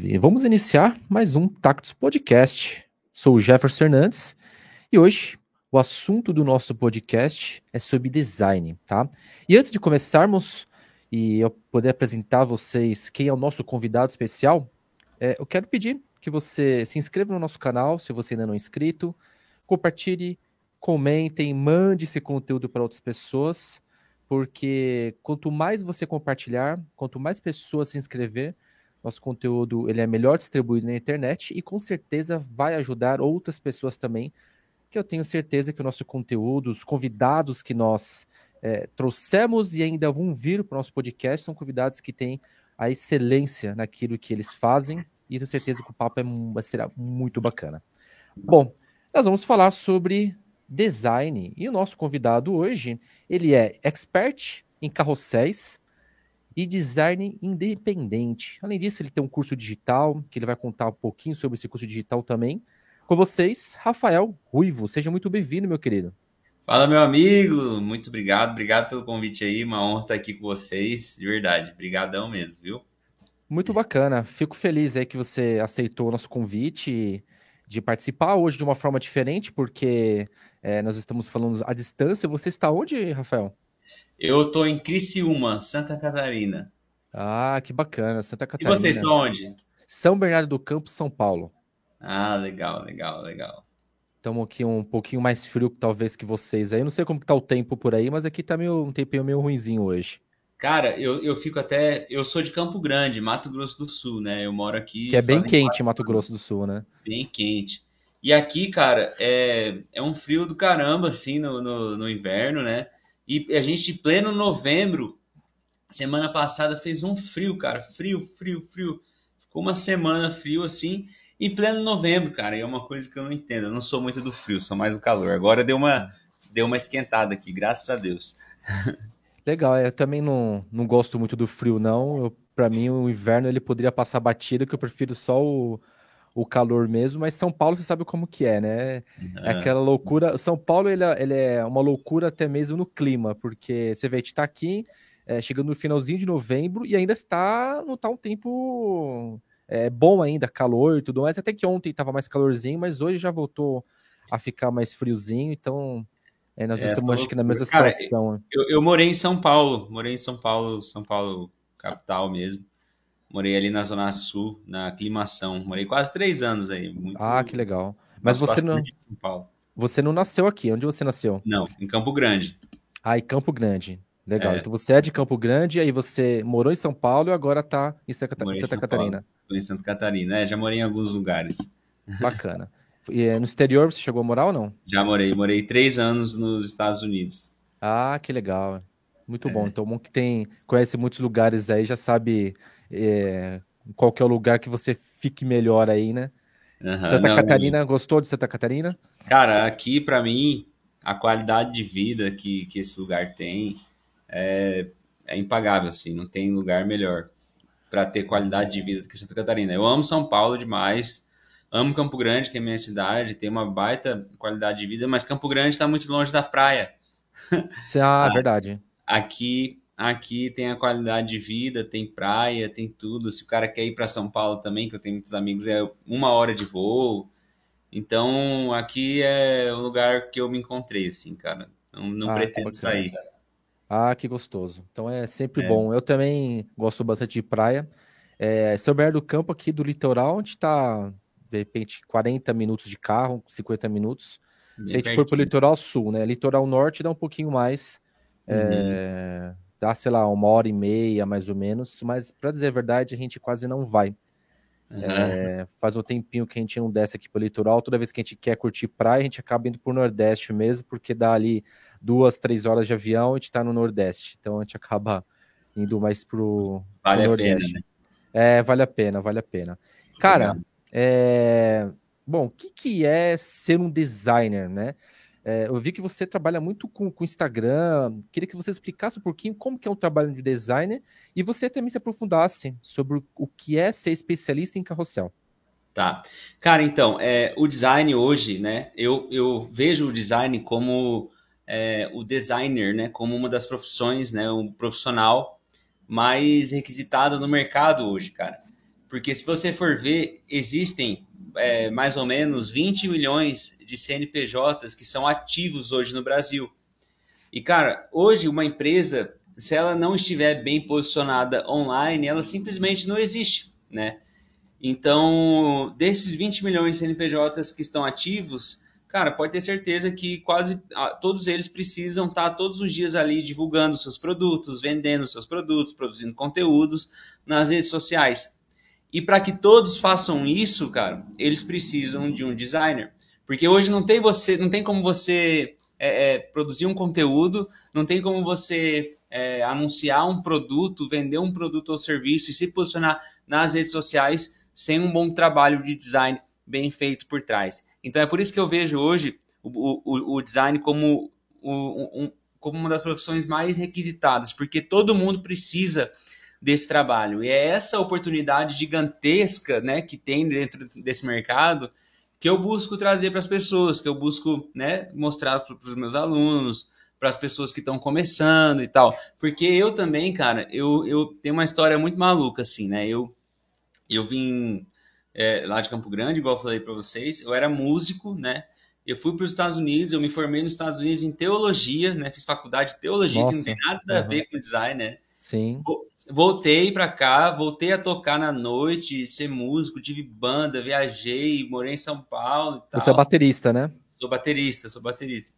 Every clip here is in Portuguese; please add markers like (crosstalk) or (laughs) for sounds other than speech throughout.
E vamos iniciar mais um Tactus Podcast. Sou o Jefferson Fernandes e hoje o assunto do nosso podcast é sobre design, tá? E antes de começarmos e eu poder apresentar a vocês quem é o nosso convidado especial, é, eu quero pedir que você se inscreva no nosso canal, se você ainda não é inscrito, compartilhe, comentem, mande esse conteúdo para outras pessoas, porque quanto mais você compartilhar, quanto mais pessoas se inscrever, nosso conteúdo ele é melhor distribuído na internet e com certeza vai ajudar outras pessoas também, que eu tenho certeza que o nosso conteúdo, os convidados que nós é, trouxemos e ainda vão vir para o nosso podcast são convidados que têm a excelência naquilo que eles fazem e tenho certeza que o papo é, será muito bacana. Bom, nós vamos falar sobre design e o nosso convidado hoje, ele é expert em carrosséis, e design independente. Além disso, ele tem um curso digital, que ele vai contar um pouquinho sobre esse curso digital também. Com vocês, Rafael Ruivo. Seja muito bem-vindo, meu querido. Fala, meu amigo. Muito obrigado. Obrigado pelo convite aí. Uma honra estar aqui com vocês. De verdade. Obrigadão mesmo, viu? Muito bacana. Fico feliz aí que você aceitou o nosso convite de participar hoje de uma forma diferente, porque é, nós estamos falando à distância. Você está onde, Rafael? Eu tô em Criciúma, Santa Catarina. Ah, que bacana, Santa Catarina. E vocês estão onde? São Bernardo do Campo, São Paulo. Ah, legal, legal, legal. Estamos aqui um pouquinho mais frio talvez que vocês aí. Eu não sei como que tá o tempo por aí, mas aqui tá meio, um tempinho meio ruinzinho hoje. Cara, eu, eu fico até. Eu sou de Campo Grande, Mato Grosso do Sul, né? Eu moro aqui. Que é bem quente Mato Grosso do Sul, né? Bem quente. E aqui, cara, é, é um frio do caramba, assim, no, no, no inverno, né? E a gente, em pleno novembro, semana passada, fez um frio, cara. Frio, frio, frio. Ficou uma semana frio assim, em pleno novembro, cara. E é uma coisa que eu não entendo. Eu não sou muito do frio, sou mais do calor. Agora deu uma, deu uma esquentada aqui, graças a Deus. (laughs) Legal, eu também não, não gosto muito do frio, não. Para mim, o inverno ele poderia passar batido, que eu prefiro só o, o calor mesmo, mas São Paulo você sabe como que é, né? É aquela loucura. São Paulo ele, é, ele é uma loucura até mesmo no clima, porque você vê, a gente tá aqui é, chegando no finalzinho de novembro e ainda está, não tá um tempo é, bom ainda, calor e tudo mais. Até que ontem tava mais calorzinho, mas hoje já voltou a ficar mais friozinho, então é, nós é, estamos acho que na mesma Cara, situação. Eu, eu morei em São Paulo, morei em São Paulo, São Paulo capital mesmo. Morei ali na Zona Sul, na aclimação. Morei quase três anos aí. Muito, ah, que legal. Mas você não. São Paulo. Você não nasceu aqui. Onde você nasceu? Não, em Campo Grande. Ah, em Campo Grande. Legal. É. Então você é de Campo Grande, aí você morou em São Paulo e agora tá em Santa, Santa Catarina. Estou em Santa Catarina. É, já morei em alguns lugares. Bacana. E eh, no exterior você chegou a morar ou não? Já morei. Morei três anos nos Estados Unidos. Ah, que legal. Muito é. bom. Então, bom que tem, conhece muitos lugares aí, já sabe é, qualquer lugar que você fique melhor aí, né? Uhum, Santa não, Catarina, não. gostou de Santa Catarina? Cara, aqui para mim, a qualidade de vida que, que esse lugar tem é, é impagável, assim, não tem lugar melhor para ter qualidade de vida do que Santa Catarina. Eu amo São Paulo demais, amo Campo Grande, que é minha cidade, tem uma baita qualidade de vida, mas Campo Grande está muito longe da praia. Ah, (laughs) verdade. Aqui Aqui tem a qualidade de vida, tem praia, tem tudo. Se o cara quer ir para São Paulo também, que eu tenho muitos amigos, é uma hora de voo. Então, aqui é o lugar que eu me encontrei, assim, cara. Não, não ah, pretendo sair. Ah, que gostoso. Então é sempre é. bom. Eu também gosto bastante de praia. É, São Bernardo do Campo aqui do litoral, onde está, de repente, 40 minutos de carro, 50 minutos. Bem Se a gente pertinho. for para o litoral sul, né? Litoral norte dá um pouquinho mais. Uhum. É, dá, sei lá, uma hora e meia, mais ou menos, mas para dizer a verdade, a gente quase não vai. Uhum. É, faz um tempinho que a gente não desce aqui pro litoral, toda vez que a gente quer curtir praia, a gente acaba indo pro Nordeste mesmo, porque dá ali duas, três horas de avião, a gente tá no Nordeste, então a gente acaba indo mais pro, vale pro Nordeste. Pena, né? É, vale a pena, vale a pena. Cara, é... bom, o que, que é ser um designer, né? É, eu vi que você trabalha muito com o Instagram. Queria que você explicasse um pouquinho como que é um trabalho de designer e você também se aprofundasse sobre o que é ser especialista em carrossel. Tá. Cara, então, é, o design hoje, né? Eu, eu vejo o design como é, o designer, né? Como uma das profissões, né? Um profissional mais requisitado no mercado hoje, cara. Porque se você for ver, existem é, mais ou menos 20 milhões de CNPJs que são ativos hoje no Brasil. E, cara, hoje uma empresa, se ela não estiver bem posicionada online, ela simplesmente não existe, né? Então, desses 20 milhões de CNPJs que estão ativos, cara, pode ter certeza que quase todos eles precisam estar todos os dias ali divulgando seus produtos, vendendo seus produtos, produzindo conteúdos nas redes sociais. E para que todos façam isso, cara, eles precisam de um designer. Porque hoje não tem você, não tem como você é, é, produzir um conteúdo, não tem como você é, anunciar um produto, vender um produto ou serviço e se posicionar nas redes sociais sem um bom trabalho de design bem feito por trás. Então é por isso que eu vejo hoje o, o, o design como, um, como uma das profissões mais requisitadas, porque todo mundo precisa desse trabalho. E é essa oportunidade gigantesca né, que tem dentro desse mercado que eu busco trazer para as pessoas, que eu busco né, mostrar para os meus alunos, para as pessoas que estão começando e tal. Porque eu também, cara, eu, eu tenho uma história muito maluca, assim, né? Eu, eu vim é, lá de Campo Grande, igual eu falei para vocês, eu era músico, né? Eu fui para os Estados Unidos, eu me formei nos Estados Unidos em teologia, né? Fiz faculdade de teologia, Nossa, que não tem nada uhum. a ver com design, né? Sim voltei para cá, voltei a tocar na noite, ser músico, tive banda, viajei, morei em São Paulo e tal. Você é baterista, né? Sou baterista, sou baterista.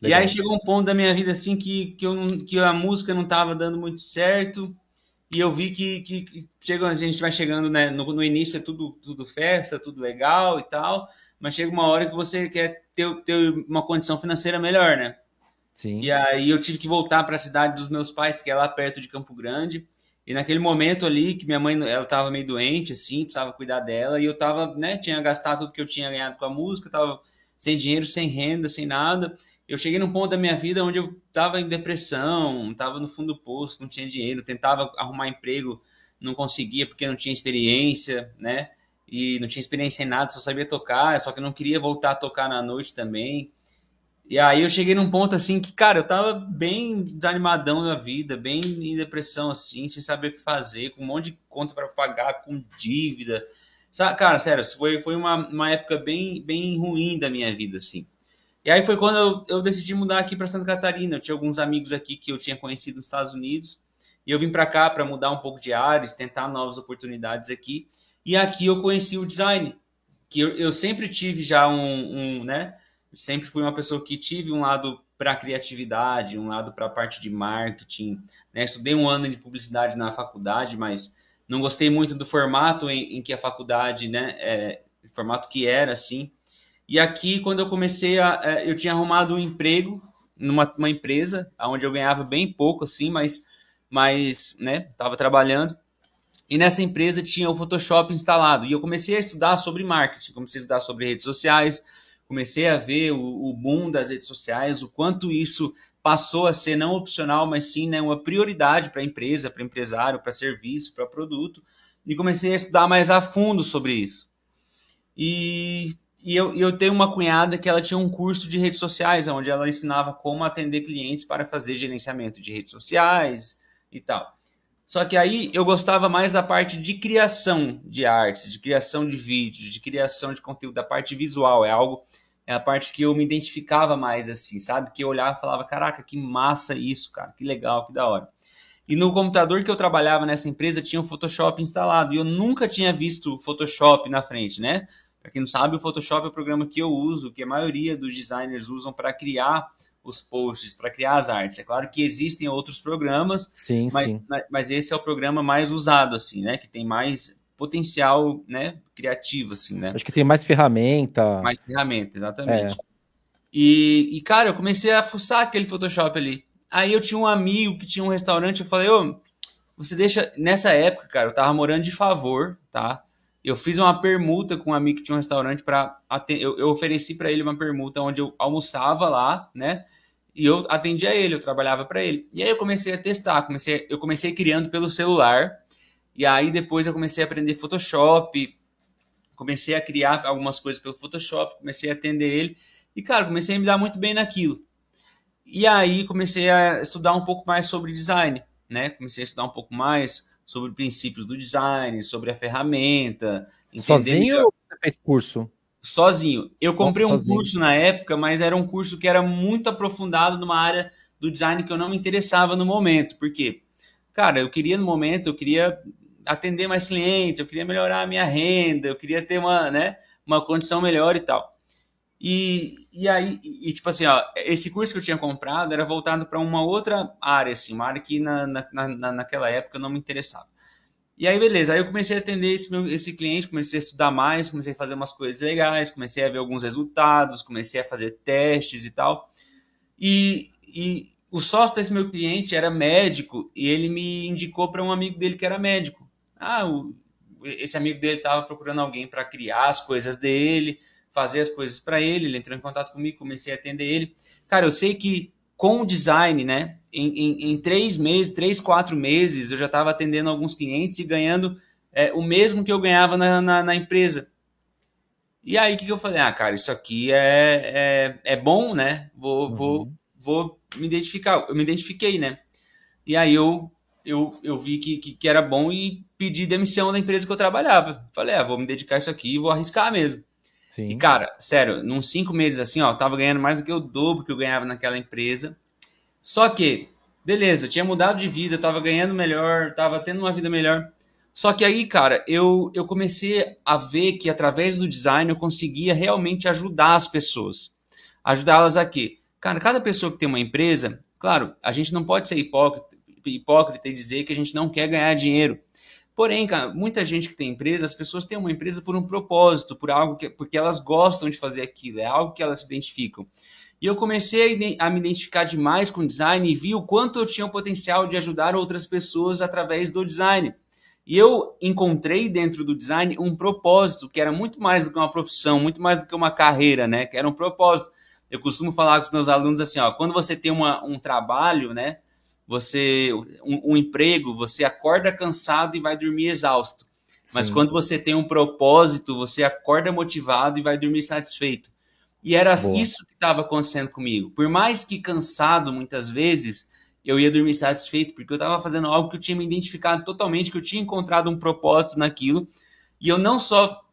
Legal. E aí chegou um ponto da minha vida assim que, que, eu, que a música não estava dando muito certo. E eu vi que, que, que chega, a gente vai chegando, né? No, no, início é tudo, tudo festa, tudo legal e tal. Mas chega uma hora que você quer ter, ter uma condição financeira melhor, né? Sim. E aí eu tive que voltar para a cidade dos meus pais, que é lá perto de Campo Grande. E naquele momento ali, que minha mãe, ela tava meio doente, assim, precisava cuidar dela, e eu tava, né, tinha gastado tudo que eu tinha ganhado com a música, tava sem dinheiro, sem renda, sem nada. Eu cheguei num ponto da minha vida onde eu tava em depressão, tava no fundo do poço, não tinha dinheiro, tentava arrumar emprego, não conseguia porque não tinha experiência, né? E não tinha experiência em nada, só sabia tocar, só que eu não queria voltar a tocar na noite também. E aí eu cheguei num ponto assim que, cara, eu tava bem desanimadão da vida, bem em depressão assim, sem saber o que fazer, com um monte de conta para pagar, com dívida. Cara, sério, foi, foi uma, uma época bem, bem ruim da minha vida, assim. E aí foi quando eu, eu decidi mudar aqui para Santa Catarina. Eu tinha alguns amigos aqui que eu tinha conhecido nos Estados Unidos. E eu vim para cá para mudar um pouco de áreas, tentar novas oportunidades aqui. E aqui eu conheci o design, que eu, eu sempre tive já um, um né? Sempre fui uma pessoa que tive um lado para criatividade, um lado para a parte de marketing. Né? Estudei um ano de publicidade na faculdade, mas não gostei muito do formato em, em que a faculdade, né, é, formato que era assim. E aqui, quando eu comecei a, é, eu tinha arrumado um emprego numa uma empresa, onde eu ganhava bem pouco, assim, mas, mas, né, estava trabalhando. E nessa empresa tinha o Photoshop instalado. E eu comecei a estudar sobre marketing, comecei a estudar sobre redes sociais, comecei a ver o, o, boom das redes sociais, o quanto isso passou a ser não opcional, mas sim né, uma prioridade para a empresa, para empresário, para serviço, para produto, e comecei a estudar mais a fundo sobre isso. E, e eu, eu tenho uma cunhada que ela tinha um curso de redes sociais, onde ela ensinava como atender clientes para fazer gerenciamento de redes sociais e tal. Só que aí eu gostava mais da parte de criação de artes, de criação de vídeos, de criação de conteúdo, da parte visual. É algo, é a parte que eu me identificava mais, assim, sabe? Que eu olhava e falava, caraca, que massa isso, cara, que legal, que da hora. E no computador que eu trabalhava nessa empresa tinha o Photoshop instalado e eu nunca tinha visto o Photoshop na frente, né? Para quem não sabe, o Photoshop é o programa que eu uso, que a maioria dos designers usam para criar os posts, para criar as artes. É claro que existem outros programas, sim, mas, sim. mas esse é o programa mais usado, assim, né? Que tem mais potencial, né? Criativo, assim, né? Acho que tem mais ferramenta. Mais ferramenta, exatamente. É. E, e, cara, eu comecei a fuçar aquele Photoshop ali. Aí eu tinha um amigo que tinha um restaurante, eu falei, ô, você deixa. Nessa época, cara, eu tava morando de favor, tá? Eu fiz uma permuta com um amigo que tinha um restaurante para eu, eu ofereci para ele uma permuta onde eu almoçava lá, né? E eu atendia ele, eu trabalhava para ele. E aí eu comecei a testar, comecei, eu comecei criando pelo celular. E aí depois eu comecei a aprender Photoshop, comecei a criar algumas coisas pelo Photoshop, comecei a atender ele. E cara, comecei a me dar muito bem naquilo. E aí comecei a estudar um pouco mais sobre design, né? Comecei a estudar um pouco mais sobre princípios do design, sobre a ferramenta. Sozinho ou você fez curso? Sozinho. Eu comprei um sozinho. curso na época, mas era um curso que era muito aprofundado numa área do design que eu não me interessava no momento. Por quê? Cara, eu queria no momento, eu queria atender mais clientes, eu queria melhorar a minha renda, eu queria ter uma, né, uma condição melhor e tal. E, e aí, e, tipo assim, ó, esse curso que eu tinha comprado era voltado para uma outra área, assim, uma área que na, na, na, naquela época não me interessava. E aí, beleza, aí eu comecei a atender esse, meu, esse cliente, comecei a estudar mais, comecei a fazer umas coisas legais, comecei a ver alguns resultados, comecei a fazer testes e tal. E, e o sócio desse meu cliente era médico e ele me indicou para um amigo dele que era médico. Ah, o, esse amigo dele estava procurando alguém para criar as coisas dele fazer as coisas para ele, ele entrou em contato comigo, comecei a atender ele. Cara, eu sei que com o design, né, em, em, em três meses, três, quatro meses, eu já estava atendendo alguns clientes e ganhando é, o mesmo que eu ganhava na, na, na empresa. E aí, o que, que, eu falei? Ah, cara, isso aqui é, é, é bom, né? Vou, uhum. vou, vou me identificar. Eu me identifiquei, né? E aí eu, eu, eu vi que, que, que era bom e pedi demissão da empresa que eu trabalhava. Falei, ah, vou me dedicar a isso aqui e vou arriscar mesmo. Sim. E, cara, sério, num cinco meses assim, ó, eu tava ganhando mais do que o dobro que eu ganhava naquela empresa. Só que, beleza, tinha mudado de vida, tava ganhando melhor, tava tendo uma vida melhor. Só que aí, cara, eu, eu comecei a ver que através do design eu conseguia realmente ajudar as pessoas. Ajudá-las a quê? Cara, cada pessoa que tem uma empresa, claro, a gente não pode ser hipócrita, hipócrita e dizer que a gente não quer ganhar dinheiro. Porém, cara, muita gente que tem empresa, as pessoas têm uma empresa por um propósito, por algo que, porque elas gostam de fazer aquilo, é algo que elas se identificam. E eu comecei a, me identificar demais com design e vi o quanto eu tinha o potencial de ajudar outras pessoas através do design. E eu encontrei dentro do design um propósito que era muito mais do que uma profissão, muito mais do que uma carreira, né? Que era um propósito. Eu costumo falar com os meus alunos assim, ó, quando você tem uma, um trabalho, né? Você um, um, emprego, você acorda cansado e vai dormir exausto. Mas quando você tem um propósito, você acorda motivado e vai dormir satisfeito. E era Boa. isso que estava acontecendo comigo. Por mais que cansado muitas vezes, eu ia dormir satisfeito, porque eu estava fazendo algo que eu tinha me identificado totalmente, que eu tinha encontrado um propósito naquilo. E eu não só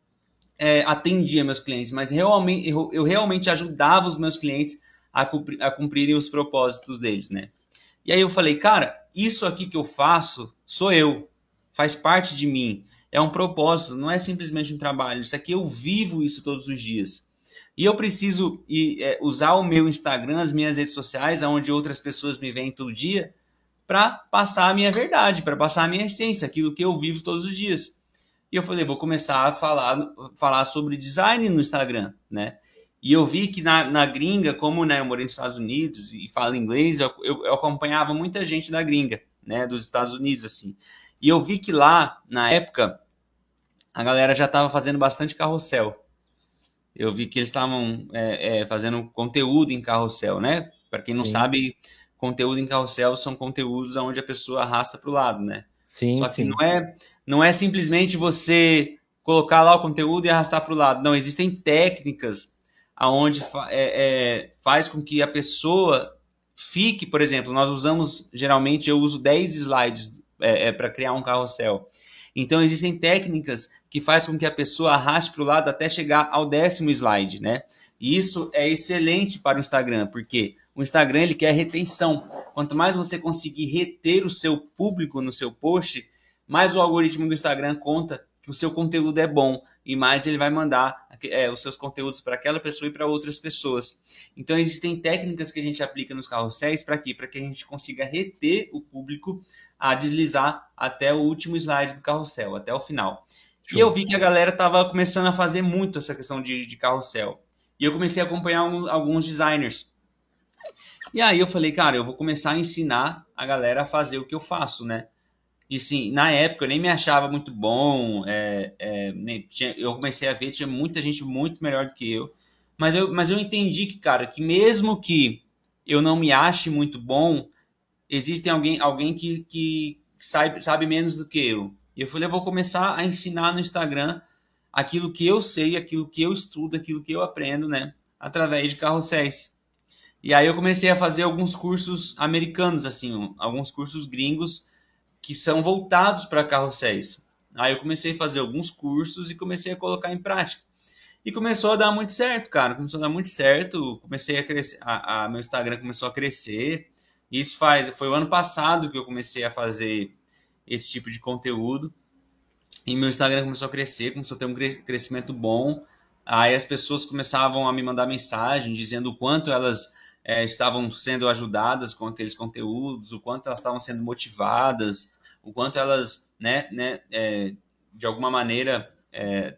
é, atendia meus clientes, mas realmente, eu, eu realmente ajudava os meus clientes a, cumprir, a cumprirem os propósitos deles, né? E aí eu falei, cara, isso aqui que eu faço sou eu, faz parte de mim, é um propósito, não é simplesmente um trabalho. Isso aqui eu vivo isso todos os dias. E eu preciso é, usar o meu Instagram, as minhas redes sociais, onde outras pessoas me veem todo dia, para passar a minha verdade, para passar a minha essência, aquilo que eu vivo todos os dias. E eu falei, vou começar a falar, falar sobre design no Instagram, né? E eu vi que na, na gringa, como né, eu morei nos Estados Unidos e falo inglês, eu, eu, eu, acompanhava muita gente da gringa, né, dos Estados Unidos, assim. E eu vi que lá, na época, a galera já estava fazendo bastante carrossel. Eu vi que eles estavam é, é, fazendo conteúdo em carrossel, né? Para quem não sim. sabe, conteúdo em carrossel são conteúdos onde a pessoa arrasta para o lado, né? Sim, Só sim. que não é, não é simplesmente você colocar lá o conteúdo e arrastar para o lado. Não, existem técnicas aonde fa é, é, faz com que a pessoa fique, por exemplo, nós usamos, geralmente eu uso 10 slides é, é para criar um carrossel. Então existem técnicas que faz com que a pessoa arraste para o lado até chegar ao décimo slide, né? E isso é excelente para o Instagram, porque o Instagram ele quer retenção. Quanto mais você conseguir reter o seu público no seu post, mais o algoritmo do Instagram conta que o seu conteúdo é bom e mais ele vai mandar é, os seus conteúdos para aquela pessoa e para outras pessoas. Então existem técnicas que a gente aplica nos carrosséis para quê? Para que a gente consiga reter o público a deslizar até o último slide do carrossel, até o final. Show. E eu vi que a galera estava começando a fazer muito essa questão de, de carrossel. E eu comecei a acompanhar um, alguns designers. E aí eu falei, cara, eu vou começar a ensinar a galera a fazer o que eu faço, né? E sim, na época eu nem me achava muito bom. É, é, nem, tinha, eu comecei a ver, tinha muita gente muito melhor do que eu. Mas eu, mas eu entendi que, cara, que mesmo que eu não me ache muito bom, existe alguém, alguém que, que sabe, sabe menos do que eu. E eu falei, eu vou começar a ensinar no Instagram aquilo que eu sei, aquilo que eu estudo, aquilo que eu aprendo, né? Através de carrosséis. E aí eu comecei a fazer alguns cursos americanos, assim, alguns cursos gringos que são voltados para carrosséis. Aí eu comecei a fazer alguns cursos e comecei a colocar em prática. E começou a dar muito certo, cara. Começou a dar muito certo. Comecei a crescer. A, a, meu Instagram começou a crescer. Isso faz. Foi o ano passado que eu comecei a fazer esse tipo de conteúdo. E meu Instagram começou a crescer, começou a ter um crescimento bom. Aí as pessoas começavam a me mandar mensagem dizendo o quanto elas é, estavam sendo ajudadas com aqueles conteúdos, o quanto elas estavam sendo motivadas, o quanto elas, né, né é, de alguma maneira, é,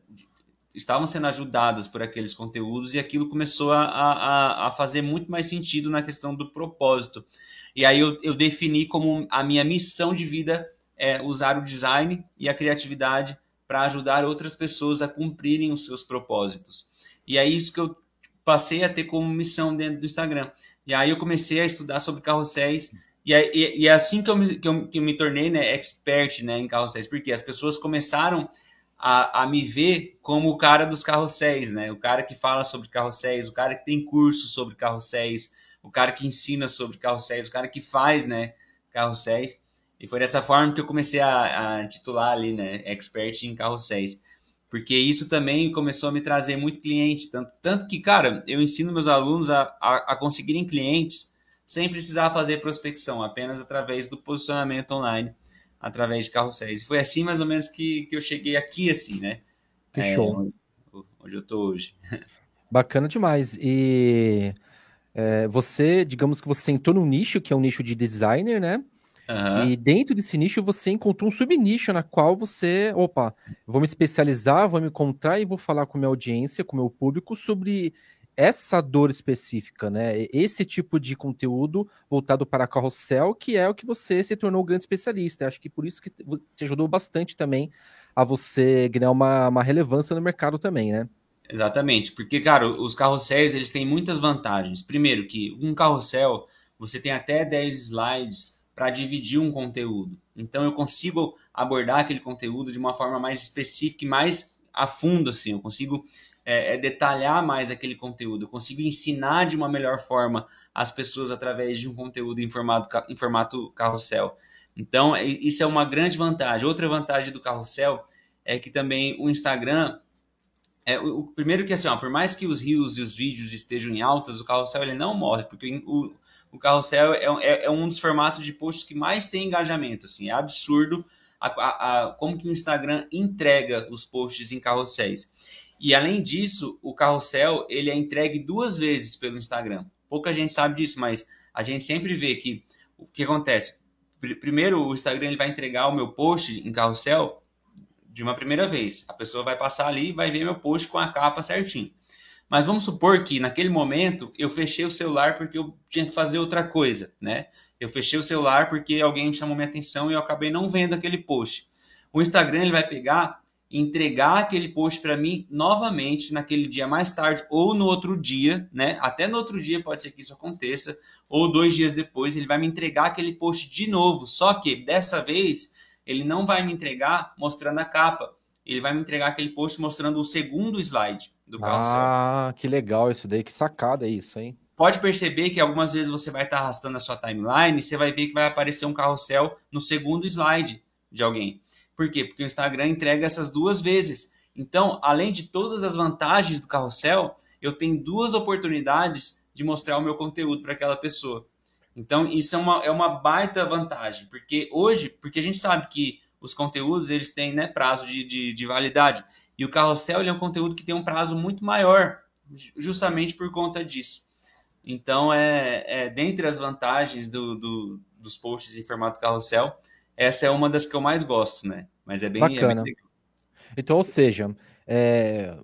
estavam sendo ajudadas por aqueles conteúdos e aquilo começou a, a, a fazer muito mais sentido na questão do propósito. E aí eu, eu defini como a minha missão de vida é usar o design e a criatividade para ajudar outras pessoas a cumprirem os seus propósitos. E é isso que eu passei a ter como missão dentro do Instagram. E aí eu comecei a estudar sobre carrosséis e é, e é assim que eu, me, que eu, que eu me tornei né, expert né, em carrosséis, porque as pessoas começaram a, a me ver como o cara dos carrosséis, né? O cara que fala sobre carrosséis, o cara que tem curso sobre carrosséis, o cara que ensina sobre carrosséis, o cara que faz, né, carrosséis. E foi dessa forma que eu comecei a, a titular ali, né, expert em carrosséis. Porque isso também começou a me trazer muito cliente. Tanto, tanto que, cara, eu ensino meus alunos a, a, a conseguirem clientes sem precisar fazer prospecção, apenas através do posicionamento online, através de carrosséis. E foi assim mais ou menos que, que eu cheguei aqui, assim, né? Que é, show. Onde, onde eu tô hoje. (laughs) Bacana demais. E é, você, digamos que você entrou num nicho, que é um nicho de designer, né? Uhum. E dentro desse nicho você encontrou um subnicho na qual você, opa, vou me especializar, vou me encontrar e vou falar com minha audiência, com meu público sobre essa dor específica, né? Esse tipo de conteúdo voltado para carrossel, que é o que você se tornou um grande especialista. Acho que por isso que te ajudou bastante também a você ganhar uma, uma relevância no mercado também, né? Exatamente, porque, cara, os carrosséis, eles têm muitas vantagens. Primeiro que um carrossel, você tem até 10 slides para dividir um conteúdo. Então eu consigo abordar aquele conteúdo de uma forma mais específica e mais a fundo, assim. Eu consigo é, é, detalhar mais aquele conteúdo, eu consigo ensinar de uma melhor forma as pessoas através de um conteúdo em formato, em formato carrossel. Então, isso é uma grande vantagem. Outra vantagem do carrossel é que também o Instagram. É, o, o primeiro que assim, ó, por mais que os rios e os vídeos estejam em altas, o carrossel ele não morre, porque o, o carrossel é, é, é, um dos formatos de posts que mais tem engajamento. Assim, é absurdo a, a, a, como que o Instagram entrega os posts em carrosséis. E além disso, o carrossel ele é entregue duas vezes pelo Instagram. Pouca gente sabe disso, mas a gente sempre vê que o que acontece. Primeiro, o Instagram ele vai entregar o meu post em carrossel de uma primeira vez. A pessoa vai passar ali e vai ver meu post com a capa certinho. Mas vamos supor que naquele momento eu fechei o celular porque eu tinha que fazer outra coisa, né? Eu fechei o celular porque alguém chamou minha atenção e eu acabei não vendo aquele post. O Instagram ele vai pegar entregar aquele post para mim novamente naquele dia mais tarde ou no outro dia, né? Até no outro dia pode ser que isso aconteça, ou dois dias depois ele vai me entregar aquele post de novo. Só que dessa vez ele não vai me entregar mostrando a capa, ele vai me entregar aquele post mostrando o segundo slide do carrossel. Ah, que legal isso daí, que sacada é isso, hein? Pode perceber que algumas vezes você vai estar arrastando a sua timeline e você vai ver que vai aparecer um carrossel no segundo slide de alguém. Por quê? Porque o Instagram entrega essas duas vezes. Então, além de todas as vantagens do carrossel, eu tenho duas oportunidades de mostrar o meu conteúdo para aquela pessoa. Então, isso é uma, é uma baita vantagem, porque hoje, porque a gente sabe que os conteúdos eles têm né, prazo de, de, de validade. E o carrossel é um conteúdo que tem um prazo muito maior, justamente por conta disso. Então, é, é dentre as vantagens do, do, dos posts em formato carrossel, essa é uma das que eu mais gosto, né? Mas é bem, Bacana. É bem então, ou seja, é,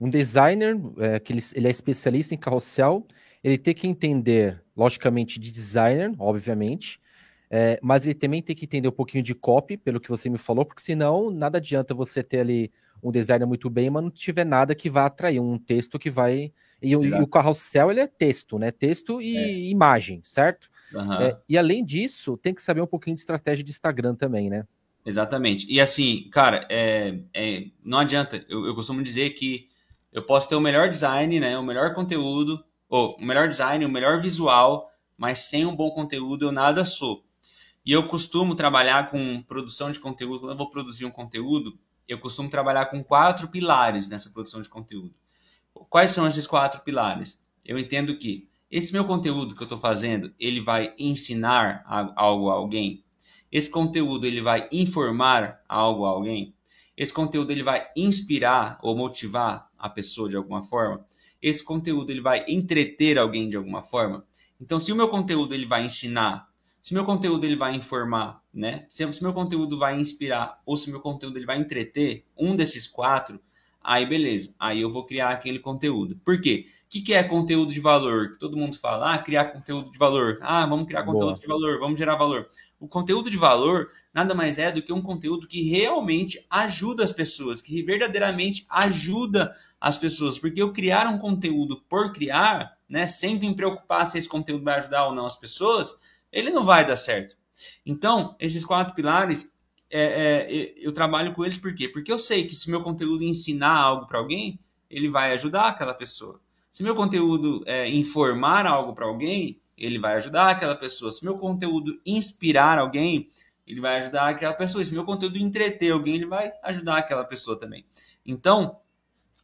um designer é, que ele, ele é especialista em carrossel, ele tem que entender, logicamente, de designer, obviamente, é, mas ele também tem que entender um pouquinho de copy, pelo que você me falou, porque senão nada adianta você ter ali um designer muito bem, mas não tiver nada que vá atrair, um texto que vai. E, e o carrossel ele é texto, né? Texto e é. imagem, certo? Uhum. É, e além disso, tem que saber um pouquinho de estratégia de Instagram também, né? Exatamente. E assim, cara, é, é, não adianta. Eu, eu costumo dizer que eu posso ter o melhor design, né? O melhor conteúdo, ou o melhor design, o melhor visual, mas sem um bom conteúdo eu nada sou. E eu costumo trabalhar com produção de conteúdo. Quando eu vou produzir um conteúdo, eu costumo trabalhar com quatro pilares nessa produção de conteúdo. Quais são esses quatro pilares? Eu entendo que esse meu conteúdo que eu estou fazendo, ele vai ensinar algo a alguém. Esse conteúdo ele vai informar algo a alguém. Esse conteúdo ele vai inspirar ou motivar a pessoa de alguma forma. Esse conteúdo ele vai entreter alguém de alguma forma. Então, se o meu conteúdo ele vai ensinar, se meu conteúdo ele vai informar, né? Se o meu conteúdo vai inspirar ou se o meu conteúdo ele vai entreter, um desses quatro, Aí beleza, aí eu vou criar aquele conteúdo. Por quê? O que, que é conteúdo de valor? Que todo mundo fala, ah, criar conteúdo de valor. Ah, vamos criar conteúdo Boa. de valor, vamos gerar valor. O conteúdo de valor nada mais é do que um conteúdo que realmente ajuda as pessoas, que verdadeiramente ajuda as pessoas. Porque eu criar um conteúdo por criar, né, sem me preocupar se esse conteúdo vai ajudar ou não as pessoas, ele não vai dar certo. Então, esses quatro pilares é, é, eu trabalho com eles por quê? Porque eu sei que se meu conteúdo ensinar algo para alguém, ele vai ajudar aquela pessoa. Se meu conteúdo é, informar algo para alguém, ele vai ajudar aquela pessoa. Se meu conteúdo inspirar alguém, ele vai ajudar aquela pessoa. Se meu conteúdo entreter alguém, ele vai ajudar aquela pessoa também. Então,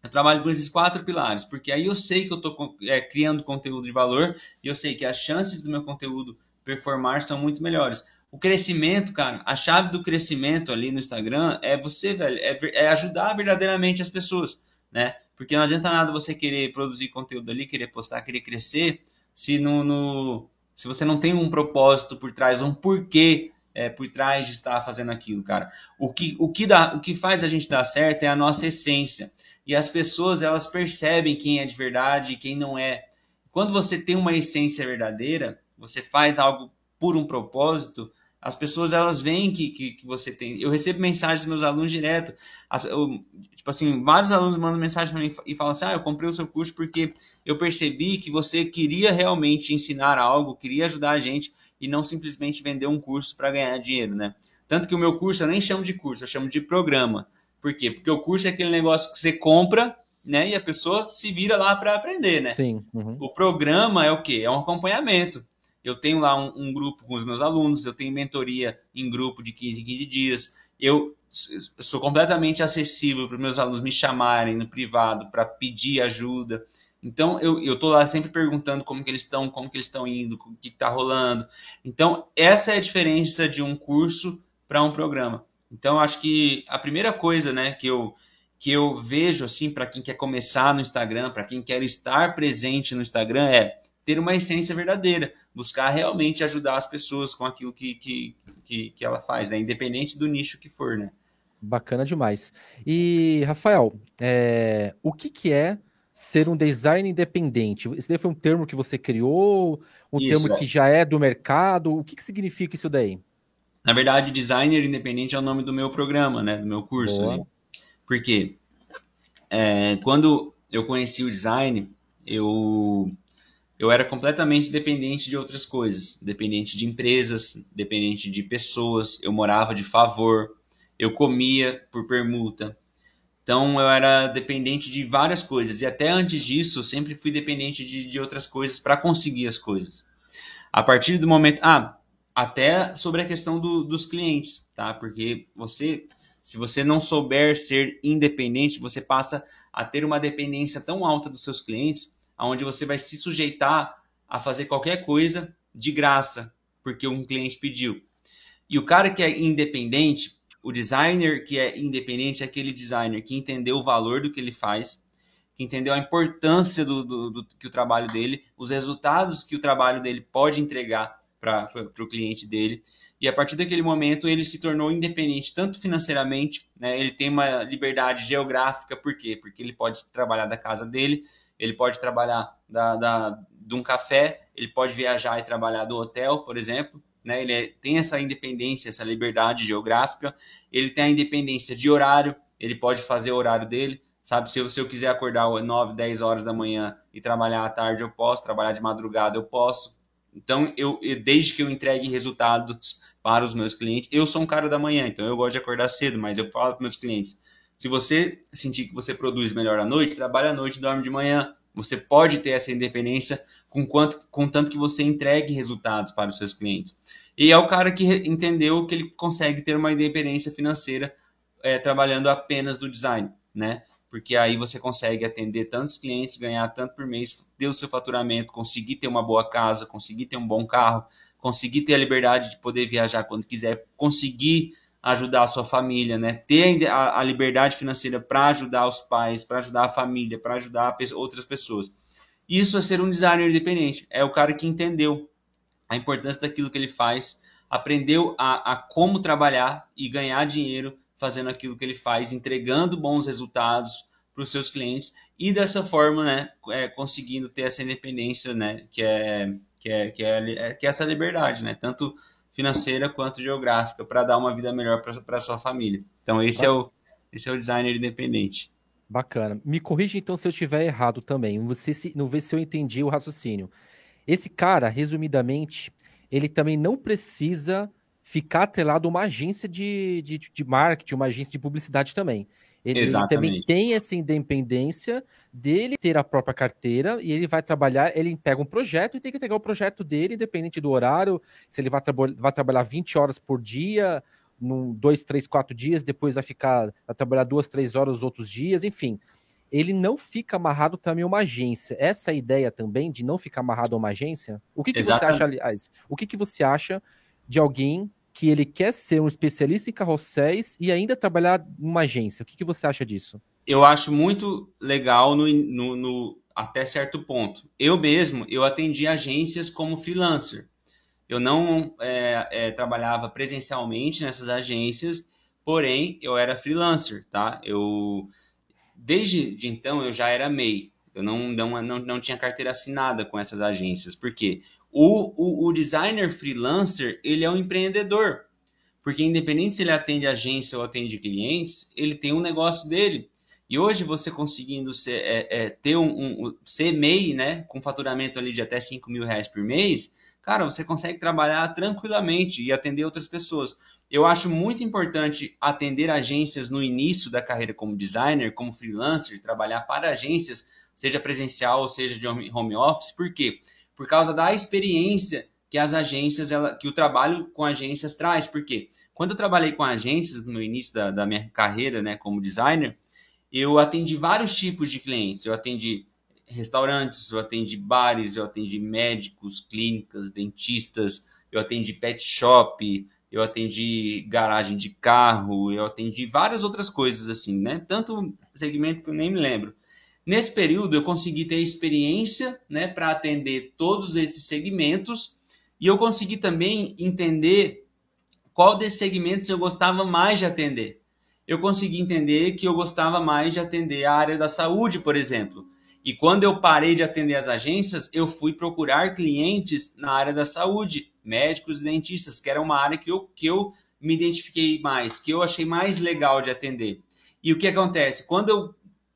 eu trabalho com esses quatro pilares, porque aí eu sei que eu estou é, criando conteúdo de valor e eu sei que as chances do meu conteúdo performar são muito melhores. O crescimento, cara, a chave do crescimento ali no Instagram é você, velho, é, é ajudar verdadeiramente as pessoas, né? Porque não adianta nada você querer produzir conteúdo ali, querer postar, querer crescer, se no, no se você não tem um propósito por trás, um porquê é, por trás de estar fazendo aquilo, cara. O que, o, que dá, o que faz a gente dar certo é a nossa essência. E as pessoas, elas percebem quem é de verdade e quem não é. Quando você tem uma essência verdadeira, você faz algo por um propósito, as pessoas elas veem que, que, que, você tem. Eu recebo mensagens dos meus alunos direto. As, eu, tipo assim, vários alunos mandam mensagem para mim e falam assim: Ah, eu comprei o seu curso porque eu percebi que você queria realmente ensinar algo, queria ajudar a gente e não simplesmente vender um curso para ganhar dinheiro, né? Tanto que o meu curso eu nem chamo de curso, eu chamo de programa. Por quê? Porque o curso é aquele negócio que você compra, né? E a pessoa se vira lá para aprender, né? Sim. Uhum. O programa é o quê? É um acompanhamento eu tenho lá um, um, grupo com os meus alunos, eu tenho mentoria em grupo de 15 em 15 dias, eu sou completamente acessível para meus alunos me chamarem no privado para pedir ajuda. Então, eu, tô lá sempre perguntando como que eles estão, como que eles estão indo, o que está rolando. Então, essa é a diferença de um curso para um programa. Então, acho que a primeira coisa né, que, eu, que eu vejo assim para quem quer começar no Instagram, para quem quer estar presente no Instagram, é ter uma essência verdadeira, buscar realmente ajudar as pessoas com aquilo que, que, que, que ela faz, né? independente do nicho que for, né? Bacana demais. E, Rafael, é, o que, que é ser um design independente? Esse daí foi um termo que você criou, um isso, termo é. que já é do mercado, o que, que significa isso daí? Na verdade, designer independente é o nome do meu programa, né? Do meu curso. Né? Porque é, quando eu conheci o design, eu eu era completamente dependente de outras coisas, dependente de empresas, dependente de pessoas, eu morava de favor, eu comia por permuta. Então eu era dependente de várias coisas e até antes disso eu sempre fui dependente de, de outras coisas para conseguir as coisas. A partir do momento, ah, até sobre a questão do, dos clientes, tá? Porque você, se você não souber ser independente, você passa a ter uma dependência tão alta dos seus clientes onde você vai se sujeitar a fazer qualquer coisa de graça, porque um cliente pediu. E o cara que é independente, o designer que é independente é aquele designer que entendeu o valor do que ele faz, que entendeu a importância do, do, do que o trabalho dele, os resultados que o trabalho dele pode entregar para o cliente dele. E a partir daquele momento ele se tornou independente, tanto financeiramente, né? ele tem uma liberdade geográfica, por quê? Porque ele pode trabalhar da casa dele, ele pode trabalhar da, da, de um café, ele pode viajar e trabalhar do hotel, por exemplo. Né? Ele é, tem essa independência, essa liberdade geográfica, ele tem a independência de horário, ele pode fazer o horário dele, sabe? Se eu, se eu quiser acordar às 9, 10 horas da manhã e trabalhar à tarde, eu posso, trabalhar de madrugada, eu posso. Então, eu, desde que eu entregue resultados para os meus clientes, eu sou um cara da manhã, então eu gosto de acordar cedo, mas eu falo para meus clientes, se você sentir que você produz melhor à noite, trabalha à noite, dorme de manhã. Você pode ter essa independência com quanto, contanto que você entregue resultados para os seus clientes. E é o cara que entendeu que ele consegue ter uma independência financeira é, trabalhando apenas do design, né? Porque aí você consegue atender tantos clientes, ganhar tanto por mês, ter o seu faturamento, conseguir ter uma boa casa, conseguir ter um bom carro, conseguir ter a liberdade de poder viajar quando quiser, conseguir ajudar a sua família, né? Ter a, a liberdade financeira para ajudar os pais, para ajudar a família, para ajudar outras pessoas. Isso é ser um designer independente. É o cara que entendeu a importância daquilo que ele faz, aprendeu a, a como trabalhar e ganhar dinheiro fazendo aquilo que ele faz, entregando bons resultados para os seus clientes e dessa forma, né, é, conseguindo ter essa independência, né, que é que é, que é que é essa liberdade, né, tanto financeira quanto geográfica para dar uma vida melhor para sua família. Então esse é o esse é o designer independente. Bacana. Me corrija então se eu estiver errado também. Você se, não vê se eu entendi o raciocínio. Esse cara, resumidamente, ele também não precisa ficar atrelado a uma agência de, de, de marketing, uma agência de publicidade também. Ele, ele, também tem essa independência dele ter a própria carteira e ele vai trabalhar, ele pega um projeto e tem que entregar o projeto dele, independente do horário, se ele vai, vai trabalhar 20 horas por dia, num, dois, três, quatro dias, depois vai ficar, vai trabalhar duas, três horas os outros dias, enfim ele não fica amarrado também a uma agência. Essa é ideia também de não ficar amarrado a uma agência? O que, que você acha, aliás? O que, que você acha de alguém que ele quer ser um especialista em carrosséis e ainda trabalhar numa agência? O que, que você acha disso? Eu acho muito legal no, no, no até certo ponto. Eu mesmo, eu atendi agências como freelancer. Eu não é, é, trabalhava presencialmente nessas agências, porém eu era freelancer, tá? Eu desde de então eu já era MEI. Eu não, não, não, não tinha carteira assinada com essas agências. porque O, o, o designer freelancer, ele é um empreendedor. Porque independente se ele atende agência ou atende clientes, ele tem um negócio dele. E hoje você conseguindo ser, é, é, ter um, um, ser MEI, né, com faturamento ali de até 5 mil reais por mês, cara, você consegue trabalhar tranquilamente e atender outras pessoas. Eu acho muito importante atender agências no início da carreira como designer, como freelancer, trabalhar para agências, seja presencial ou seja de home office. Por quê? Por causa da experiência que as agências, ela, que o trabalho com agências traz. Porque quando eu trabalhei com agências no início da, da minha carreira, né, como designer, eu atendi vários tipos de clientes. Eu atendi restaurantes, eu atendi bares, eu atendi médicos, clínicas, dentistas, eu atendi pet shop, eu atendi garagem de carro, eu atendi várias outras coisas assim, né? Tanto segmento que eu nem me lembro. Nesse período eu consegui ter experiência, né, para atender todos esses segmentos e eu consegui também entender qual desses segmentos eu gostava mais de atender. Eu consegui entender que eu gostava mais de atender a área da saúde, por exemplo. E quando eu parei de atender as agências, eu fui procurar clientes na área da saúde, médicos e dentistas, que era uma área que eu, que eu me identifiquei mais, que eu achei mais legal de atender. E o que acontece? Quando eu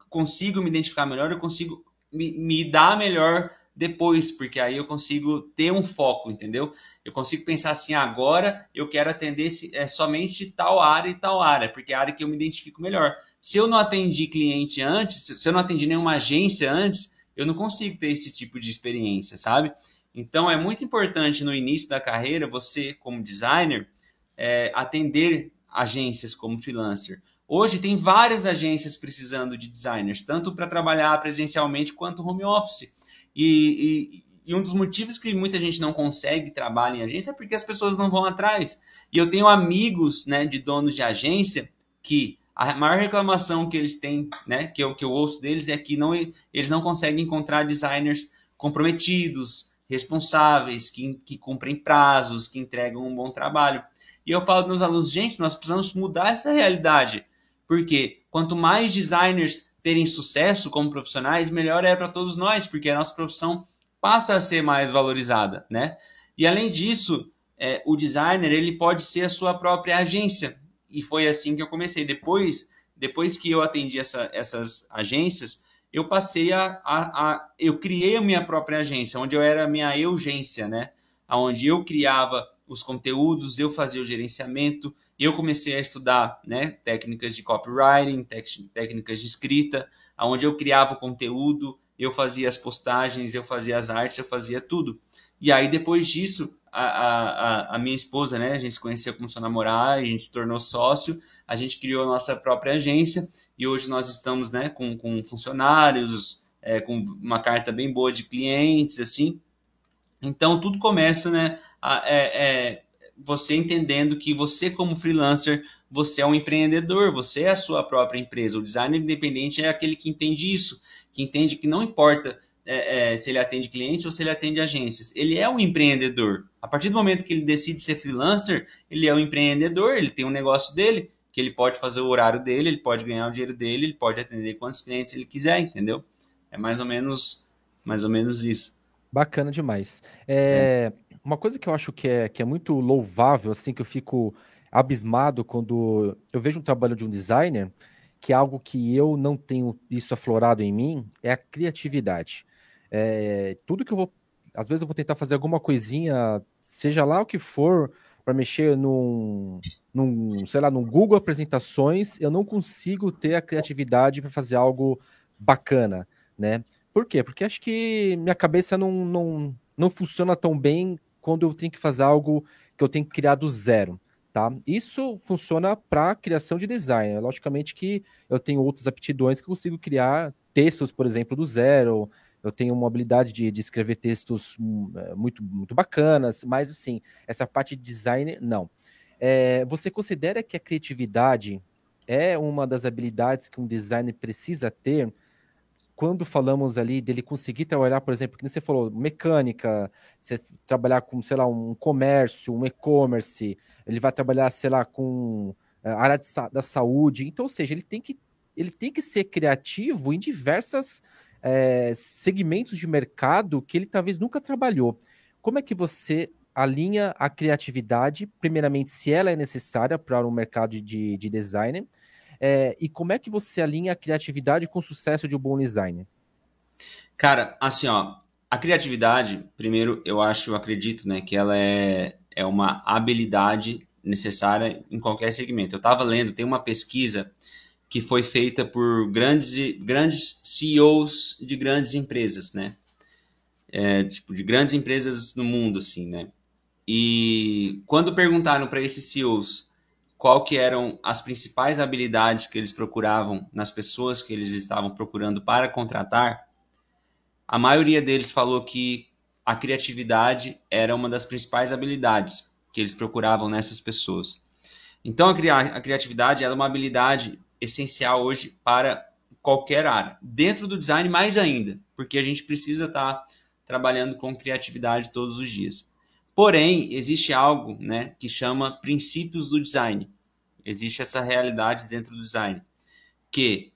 consigo me identificar melhor, eu consigo me, me dar melhor depois, porque aí eu consigo ter um foco, entendeu? Eu consigo pensar assim, agora eu quero atender esse, é, somente tal área e tal área, porque é a área que eu me identifico melhor. Se eu não atendi cliente antes, se eu não atendi nenhuma agência antes, eu não consigo ter esse tipo de experiência, sabe? Então é muito importante no início da carreira você, como designer, é, atender agências como freelancer. Hoje tem várias agências precisando de designers, tanto para trabalhar presencialmente quanto home office. E, e, e, um dos motivos que muita gente não consegue trabalhar em agência é porque as pessoas não vão atrás. E eu tenho amigos né, de donos de agência que a maior reclamação que eles têm, né, que eu, que eu ouço deles, é que não, eles não conseguem encontrar designers comprometidos, responsáveis, que, que cumprem prazos, que entregam um bom trabalho. E eu falo para meus alunos, gente, nós precisamos mudar essa realidade. Porque quanto mais designers terem sucesso como profissionais, melhor é para todos nós, porque a nossa profissão passa a ser mais valorizada, né? E além disso, é, o designer ele pode ser a sua própria agência. E foi assim que eu comecei. Depois, depois que eu atendi essa, essas agências, eu passei a, a, a, eu criei a minha própria agência, onde eu era a minha urgência, né? Onde eu criava os conteúdos, eu fazia o gerenciamento, eu comecei a estudar né, técnicas de copywriting, técnicas de escrita, onde eu criava o conteúdo, eu fazia as postagens, eu fazia as artes, eu fazia tudo. E aí, depois disso, a, a, a minha esposa, né? A gente se conheceu como seu namorado, a gente se tornou sócio, a gente criou a nossa própria agência e hoje nós estamos, né, com, com funcionários, é, com uma carta bem boa de clientes, assim. Então tudo começa, né? A, é, é, você entendendo que você como freelancer, você é um empreendedor, você é a sua própria empresa. O designer independente é aquele que entende isso, que entende que não importa é, é, se ele atende clientes ou se ele atende agências. Ele é um empreendedor. A partir do momento que ele decide ser freelancer, ele é um empreendedor, ele tem um negócio dele, que ele pode fazer o horário dele, ele pode ganhar o dinheiro dele, ele pode atender quantos clientes ele quiser, entendeu? É mais ou menos, mais ou menos isso. Bacana demais. É, é. Uma coisa que eu acho que é, que é muito louvável, assim, que eu fico abismado quando eu vejo um trabalho de um designer, que é algo que eu não tenho isso aflorado em mim, é a criatividade. É, tudo que eu vou. Às vezes eu vou tentar fazer alguma coisinha, seja lá o que for, para mexer num, num, sei lá, num Google Apresentações, eu não consigo ter a criatividade para fazer algo bacana, né? Por quê? Porque acho que minha cabeça não, não, não funciona tão bem quando eu tenho que fazer algo que eu tenho que criar do zero. Tá? Isso funciona para criação de design. Logicamente que eu tenho outras aptidões que eu consigo criar textos, por exemplo, do zero, eu tenho uma habilidade de, de escrever textos hum, é, muito, muito bacanas, mas assim, essa parte de design, não. É, você considera que a criatividade é uma das habilidades que um designer precisa ter quando falamos ali dele conseguir trabalhar, por exemplo, que você falou, mecânica, você trabalhar com, sei lá, um comércio, um e-commerce, ele vai trabalhar, sei lá, com a área de, da saúde. Então, ou seja, ele tem que, ele tem que ser criativo em diversas é, segmentos de mercado que ele talvez nunca trabalhou. Como é que você alinha a criatividade, primeiramente, se ela é necessária para um mercado de, de design, é, e como é que você alinha a criatividade com o sucesso de um bom design? Cara, assim, ó, a criatividade, primeiro, eu acho, eu acredito, né, que ela é, é uma habilidade necessária em qualquer segmento. Eu estava lendo, tem uma pesquisa que foi feita por grandes, grandes CEOs de grandes empresas, né? É, tipo, de grandes empresas no mundo, assim, né? E quando perguntaram para esses CEOs qual que eram as principais habilidades que eles procuravam nas pessoas que eles estavam procurando para contratar, a maioria deles falou que a criatividade era uma das principais habilidades que eles procuravam nessas pessoas. Então a, cri a criatividade é uma habilidade essencial hoje para qualquer área. Dentro do design, mais ainda, porque a gente precisa estar tá trabalhando com criatividade todos os dias. Porém, existe algo né, que chama princípios do design. Existe essa realidade dentro do design. Que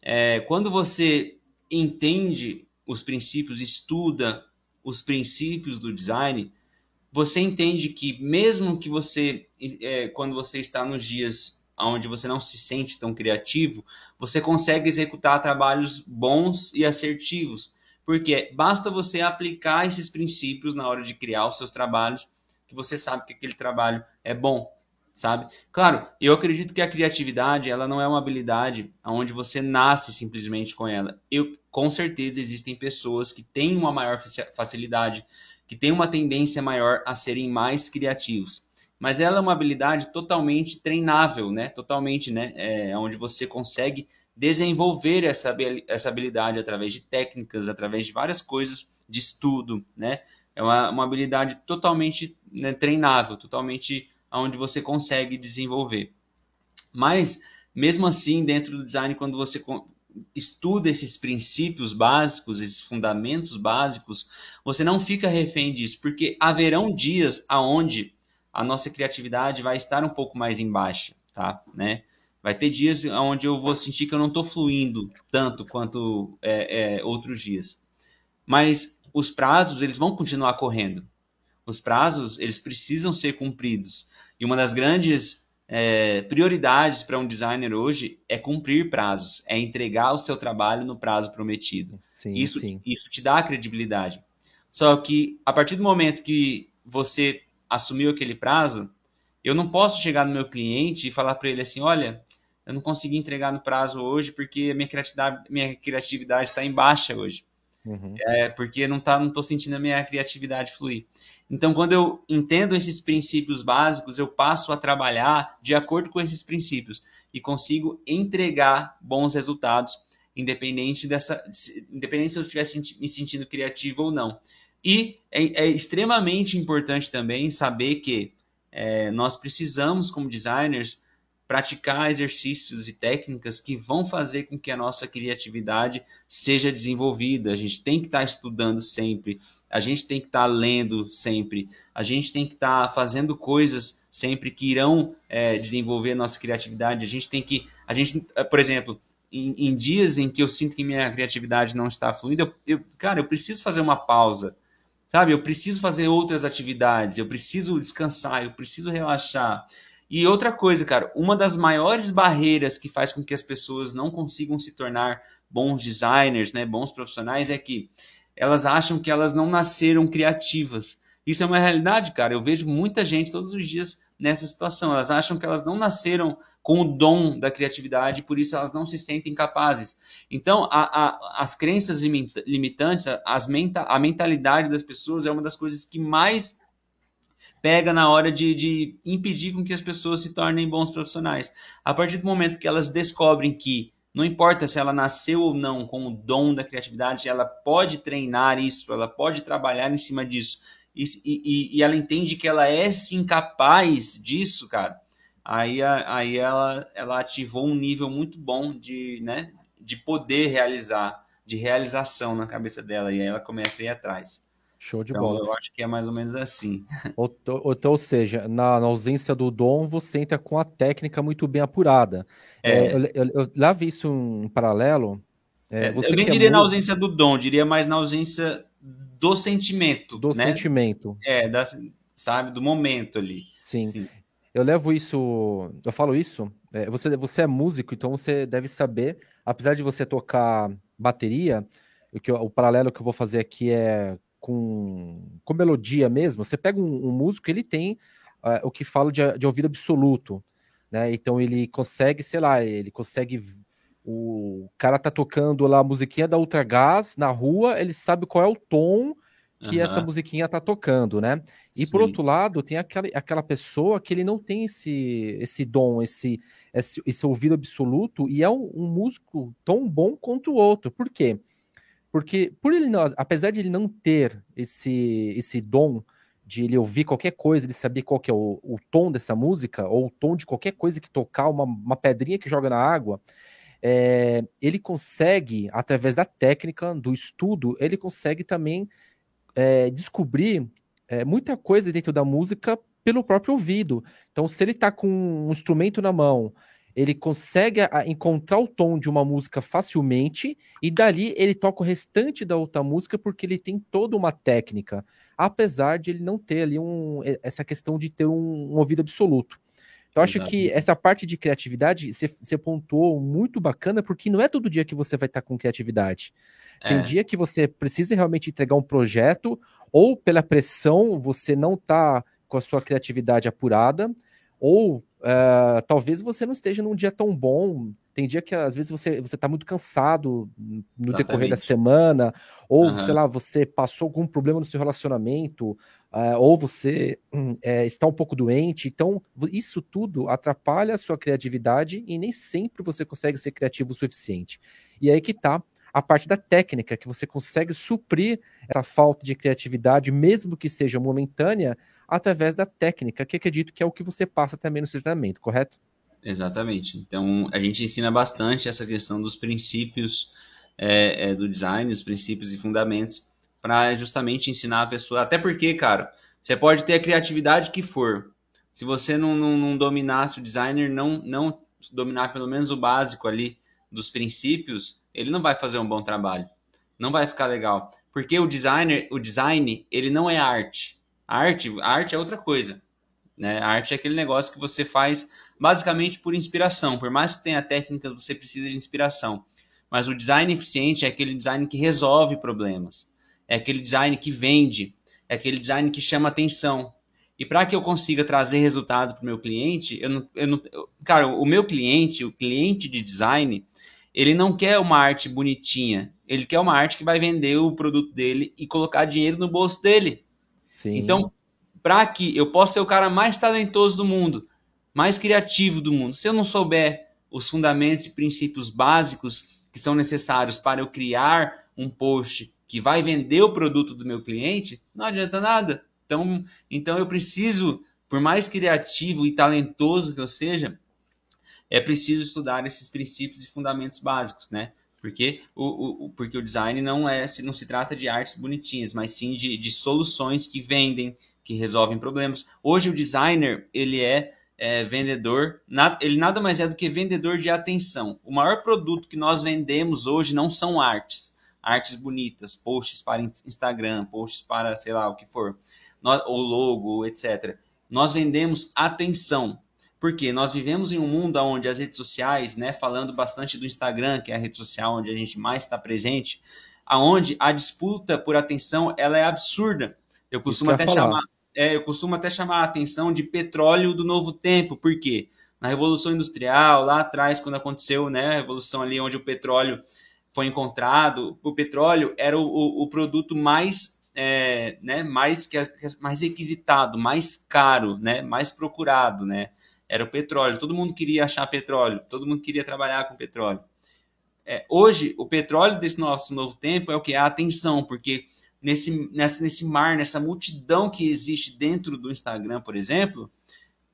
é, quando você entende os princípios, estuda os princípios do design, você entende que mesmo que você, é, quando você está nos dias onde você não se sente tão criativo, você consegue executar trabalhos bons e assertivos. Porque basta você aplicar esses princípios na hora de criar os seus trabalhos, que você sabe que aquele trabalho é bom, sabe? Claro, eu acredito que a criatividade, ela não é uma habilidade onde você nasce simplesmente com ela. Eu, com certeza existem pessoas que têm uma maior facilidade, que têm uma tendência maior a serem mais criativos mas ela é uma habilidade totalmente treinável, né? Totalmente, né? É, onde você consegue desenvolver essa, essa habilidade através de técnicas, através de várias coisas de estudo, né? É uma, uma habilidade totalmente né, treinável, totalmente onde você consegue desenvolver. Mas, mesmo assim, dentro do design, quando você estuda esses princípios básicos, esses fundamentos básicos, você não fica refém disso, porque haverão dias aonde a nossa criatividade vai estar um pouco mais embaixo, tá? Né? Vai ter dias onde eu vou sentir que eu não estou fluindo tanto quanto é, é, outros dias. Mas os prazos, eles vão continuar correndo. Os prazos, eles precisam ser cumpridos. E uma das grandes é, prioridades para um designer hoje é cumprir prazos, é entregar o seu trabalho no prazo prometido. Sim, isso, sim. isso te dá credibilidade. Só que a partir do momento que você assumiu aquele prazo, eu não posso chegar no meu cliente e falar para ele assim, olha, eu não consegui entregar no prazo hoje porque minha criatividade minha criatividade está em baixa hoje. Uhum. É porque não tá, não tô sentindo a minha criatividade fluir. Então, quando eu entendo esses princípios básicos, eu passo a trabalhar de acordo com esses princípios e consigo entregar bons resultados, independente dessa, independente se eu estivesse me sentindo criativo ou não. E é, é extremamente importante também saber que é, nós precisamos, como designers, praticar exercícios e técnicas que vão fazer com que a nossa criatividade seja desenvolvida. A gente tem que estar tá estudando sempre, a gente tem que estar tá lendo sempre, a gente tem que estar tá fazendo coisas sempre que irão é, desenvolver a nossa criatividade. A gente tem que, a gente, é, por exemplo, em, em dias em que eu sinto que minha criatividade não está fluindo, eu, eu, cara, eu preciso fazer uma pausa. Sabe, eu preciso fazer outras atividades, eu preciso descansar, eu preciso relaxar. E outra coisa, cara, uma das maiores barreiras que faz com que as pessoas não consigam se tornar bons designers, né, bons profissionais, é que elas acham que elas não nasceram criativas. Isso é uma realidade, cara. Eu vejo muita gente todos os dias nessa situação. Elas acham que elas não nasceram com o dom da criatividade, por isso elas não se sentem capazes. Então, a, a, as crenças limitantes, as menta, a mentalidade das pessoas é uma das coisas que mais pega na hora de, de impedir com que as pessoas se tornem bons profissionais. A partir do momento que elas descobrem que não importa se ela nasceu ou não com o dom da criatividade, ela pode treinar isso, ela pode trabalhar em cima disso. E, e, e ela entende que ela é sim capaz disso, cara. Aí, aí ela, ela ativou um nível muito bom de, né, de poder realizar, de realização na cabeça dela. E aí ela começa a ir atrás. Show de então, bola. Eu acho que é mais ou menos assim. (laughs) Ou, ou, ou seja, na, na, ausência do dom, você entra com a técnica muito bem apurada. É. É, eu, eu, eu, lá vi isso em paralelo. É, é eu nem é diria na ausência do dom, diria mais na ausência do sentimento. Do né? sentimento. É, da, sabe, do momento ali. Sim. Sim. Eu levo isso, eu falo isso. É, você, você é músico, então você deve saber, apesar de você tocar bateria, o, que o paralelo que eu vou fazer aqui é com, com melodia mesmo, você pega um, um músico, ele tem uh, o que fala de, de ouvido absoluto, né? Então ele consegue, sei lá, ele consegue. O cara tá tocando lá a musiquinha da Ultragás na rua, ele sabe qual é o tom que uhum. essa musiquinha tá tocando, né? E Sim. por outro lado, tem aquela, aquela pessoa que ele não tem esse, esse dom, esse, esse, esse ouvido absoluto, e é um, um músico tão bom quanto o outro. Por quê? Porque por ele não, apesar de ele não ter esse esse dom de ele ouvir qualquer coisa, ele saber qual que é o, o tom dessa música, ou o tom de qualquer coisa que tocar, uma, uma pedrinha que joga na água, é, ele consegue, através da técnica, do estudo, ele consegue também é, descobrir é, muita coisa dentro da música pelo próprio ouvido. Então, se ele está com um instrumento na mão ele consegue encontrar o tom de uma música facilmente e dali ele toca o restante da outra música porque ele tem toda uma técnica, apesar de ele não ter ali um, essa questão de ter um, um ouvido absoluto. Então, acho que essa parte de criatividade você pontuou muito bacana, porque não é todo dia que você vai estar com criatividade. É. Tem dia que você precisa realmente entregar um projeto, ou pela pressão você não está com a sua criatividade apurada, ou Uh, talvez você não esteja num dia tão bom. Tem dia que às vezes você você está muito cansado no Exatamente. decorrer da semana, ou uhum. sei lá, você passou algum problema no seu relacionamento, uh, ou você é, está um pouco doente. Então, isso tudo atrapalha a sua criatividade e nem sempre você consegue ser criativo o suficiente. E aí que tá a parte da técnica, que você consegue suprir essa falta de criatividade, mesmo que seja momentânea, através da técnica, que acredito que é o que você passa também no seu treinamento, correto? Exatamente. Então, a gente ensina bastante essa questão dos princípios é, é, do design, os princípios e fundamentos, para justamente ensinar a pessoa. Até porque, cara, você pode ter a criatividade que for. Se você não, não, não dominar, se o designer não, não dominar pelo menos o básico ali dos princípios, ele não vai fazer um bom trabalho. Não vai ficar legal. Porque o designer, o design, ele não é arte. Arte, arte é outra coisa. Né? A arte é aquele negócio que você faz basicamente por inspiração. Por mais que tenha técnica, você precisa de inspiração. Mas o design eficiente é aquele design que resolve problemas. É aquele design que vende. É aquele design que chama atenção. E para que eu consiga trazer resultado para o meu cliente, eu não, eu não, eu, cara, o meu cliente, o cliente de design, ele não quer uma arte bonitinha, ele quer uma arte que vai vender o produto dele e colocar dinheiro no bolso dele. Sim. Então, para que eu possa ser o cara mais talentoso do mundo, mais criativo do mundo, se eu não souber os fundamentos e princípios básicos que são necessários para eu criar um post que vai vender o produto do meu cliente, não adianta nada. Então, então eu preciso, por mais criativo e talentoso que eu seja, é preciso estudar esses princípios e fundamentos básicos, né? Porque o, o, porque o design não é não se trata de artes bonitinhas, mas sim de, de soluções que vendem, que resolvem problemas. Hoje o designer ele é, é vendedor, na, ele nada mais é do que vendedor de atenção. O maior produto que nós vendemos hoje não são artes, artes bonitas, posts para Instagram, posts para sei lá o que for, o logo, etc. Nós vendemos atenção. Porque nós vivemos em um mundo onde as redes sociais, né, falando bastante do Instagram, que é a rede social onde a gente mais está presente, aonde a disputa por atenção ela é absurda. Eu costumo até falar. chamar, é, eu costumo até chamar a atenção de petróleo do novo tempo, porque na Revolução Industrial, lá atrás, quando aconteceu né, a revolução ali onde o petróleo foi encontrado, o petróleo era o, o, o produto mais é, né, mais, que, mais requisitado, mais caro, né, mais procurado, né? Era o petróleo. Todo mundo queria achar petróleo, todo mundo queria trabalhar com petróleo. É, hoje, o petróleo desse nosso novo tempo é o que? A atenção, porque nesse, nessa, nesse mar, nessa multidão que existe dentro do Instagram, por exemplo,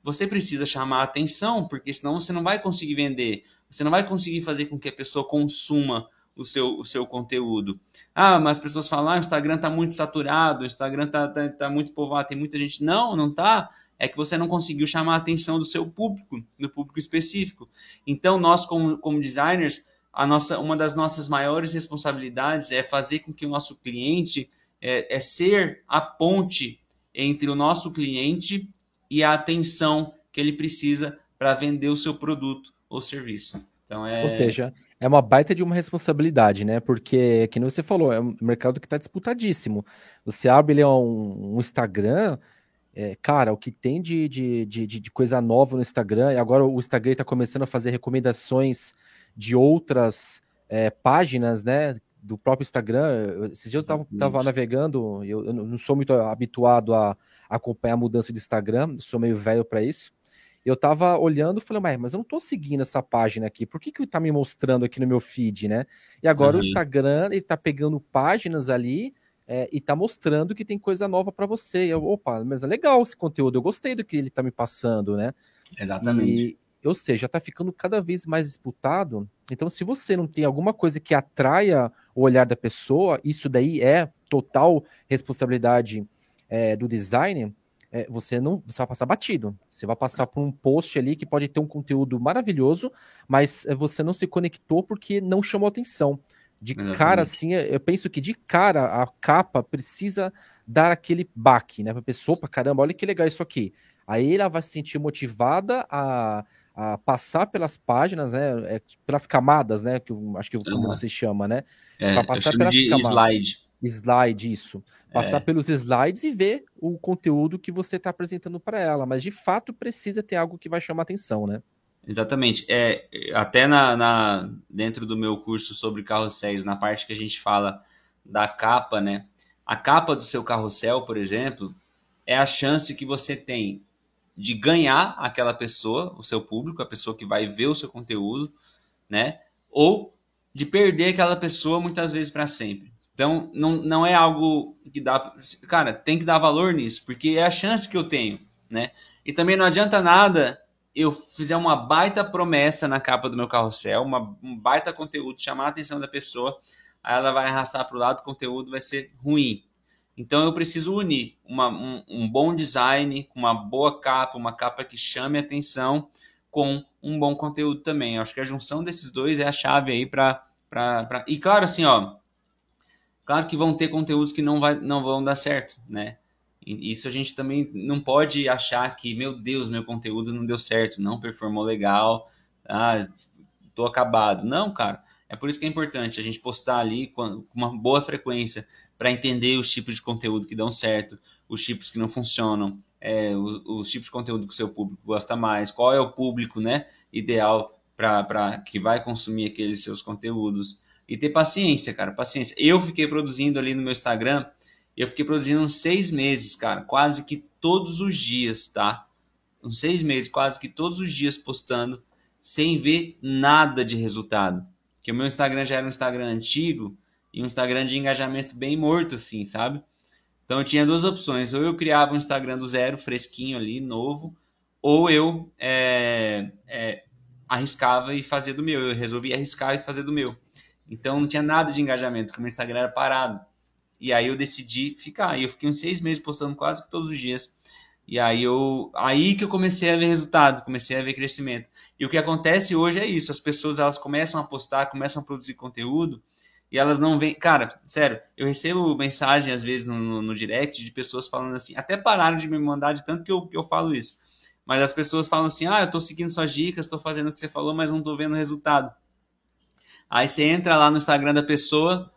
você precisa chamar a atenção, porque senão você não vai conseguir vender, você não vai conseguir fazer com que a pessoa consuma o seu, o seu conteúdo. Ah, mas as pessoas falam, ah, o Instagram está muito saturado, o Instagram está tá, tá muito povoado, tem muita gente. Não, não está é que você não conseguiu chamar a atenção do seu público, do público específico. Então, nós, como, como designers, a nossa, uma das nossas maiores responsabilidades é fazer com que o nosso cliente é, é ser a ponte entre o nosso cliente e a atenção que ele precisa para vender o seu produto ou serviço. Então é... Ou seja, é uma baita de uma responsabilidade, né? Porque, como você falou, é um mercado que está disputadíssimo. Você abre um, um Instagram, é, cara, o que tem de, de, de, de, coisa nova no Instagram, e agora o Instagram está começando a fazer recomendações de outras é, páginas, né? Do próprio Instagram. Esses dias eu estava navegando, eu, eu, não sou muito habituado a, acompanhar a mudança de Instagram, sou meio velho para isso. Eu estava olhando e falei, mas, mas eu não estou seguindo essa página aqui, por que, que está me mostrando aqui no meu feed, né? E agora uhum. o Instagram, ele está pegando páginas ali é, e tá mostrando que tem coisa nova para você. Eu, opa, mas é legal esse conteúdo, eu gostei do que ele tá me passando, né? Exatamente. E, ou seja, tá ficando cada vez mais disputado. Então, se você não tem alguma coisa que atraia o olhar da pessoa, isso daí é total responsabilidade é, do design. É, você não você vai passar batido. Você vai passar por um post ali que pode ter um conteúdo maravilhoso, mas é, você não se conectou porque não chamou atenção. De Exatamente. cara, assim, eu penso que de cara a capa precisa dar aquele baque, né? Pra pessoa, pra caramba, olha que legal isso aqui. Aí ela vai se sentir motivada a, a passar pelas páginas, né? É, pelas camadas, né? Que eu, acho que como você chama, né? É, pra passar pelas de camadas. slide. Slide, isso. Passar é. pelos slides e ver o conteúdo que você está apresentando para ela. Mas de fato precisa ter algo que vai chamar atenção, né? Exatamente. É, até na, na, dentro do meu curso sobre carrosséis, na parte que a gente fala da capa, né? A capa do seu carrossel, por exemplo, é a chance que você tem de ganhar aquela pessoa, o seu público, a pessoa que vai ver o seu conteúdo, né? Ou de perder aquela pessoa muitas vezes para sempre. Então, não, não é algo que dá. Cara, tem que dar valor nisso, porque é a chance que eu tenho, né? E também não adianta nada eu fizer uma baita promessa na capa do meu carrossel, uma, um baita conteúdo, chamar a atenção da pessoa, aí ela vai arrastar para o lado, o conteúdo vai ser ruim. Então eu preciso unir uma, um, um, bom design, uma boa capa, uma capa que chame a atenção, com um bom conteúdo também. Eu acho que a junção desses dois é a chave aí para. E claro, assim, ó. Claro que vão ter conteúdos que não, vai, não vão dar certo, né? Isso a gente também não pode achar que, meu Deus, meu conteúdo não deu certo, não performou legal, ah, tô acabado. Não, cara. É por isso que é importante a gente postar ali com uma boa frequência para entender os tipos de conteúdo que dão certo, os tipos que não funcionam, é, os, os, tipos de conteúdo que o seu público gosta mais, qual é o público né, ideal para que vai consumir aqueles seus conteúdos. E ter paciência, cara, paciência. Eu fiquei produzindo ali no meu Instagram, eu fiquei produzindo uns seis meses, cara, quase que todos os dias, tá? Uns seis meses, quase que todos os dias postando, sem ver nada de resultado. Que o meu Instagram já era um Instagram antigo e um Instagram de engajamento bem morto, assim, sabe? Então eu tinha duas opções: ou eu criava um Instagram do zero, fresquinho ali, novo, ou eu é, é, arriscava e fazia do meu. Eu resolvi arriscar e fazer do meu. Então não tinha nada de engajamento, porque o meu Instagram era parado. E aí eu decidi ficar. E eu fiquei uns seis meses postando quase que todos os dias. E aí eu aí que eu comecei a ver resultado, comecei a ver crescimento. E o que acontece hoje é isso, as pessoas elas começam a postar, começam a produzir conteúdo e elas não vêm. Cara, sério, eu recebo mensagem às vezes no, no, no, direct de pessoas falando assim, até pararam de me mandar de tanto que eu, que eu falo isso. Mas as pessoas falam assim: ah, eu tô seguindo suas dicas, tô fazendo o que você falou, mas não tô vendo resultado. Aí você entra lá no Instagram da pessoa,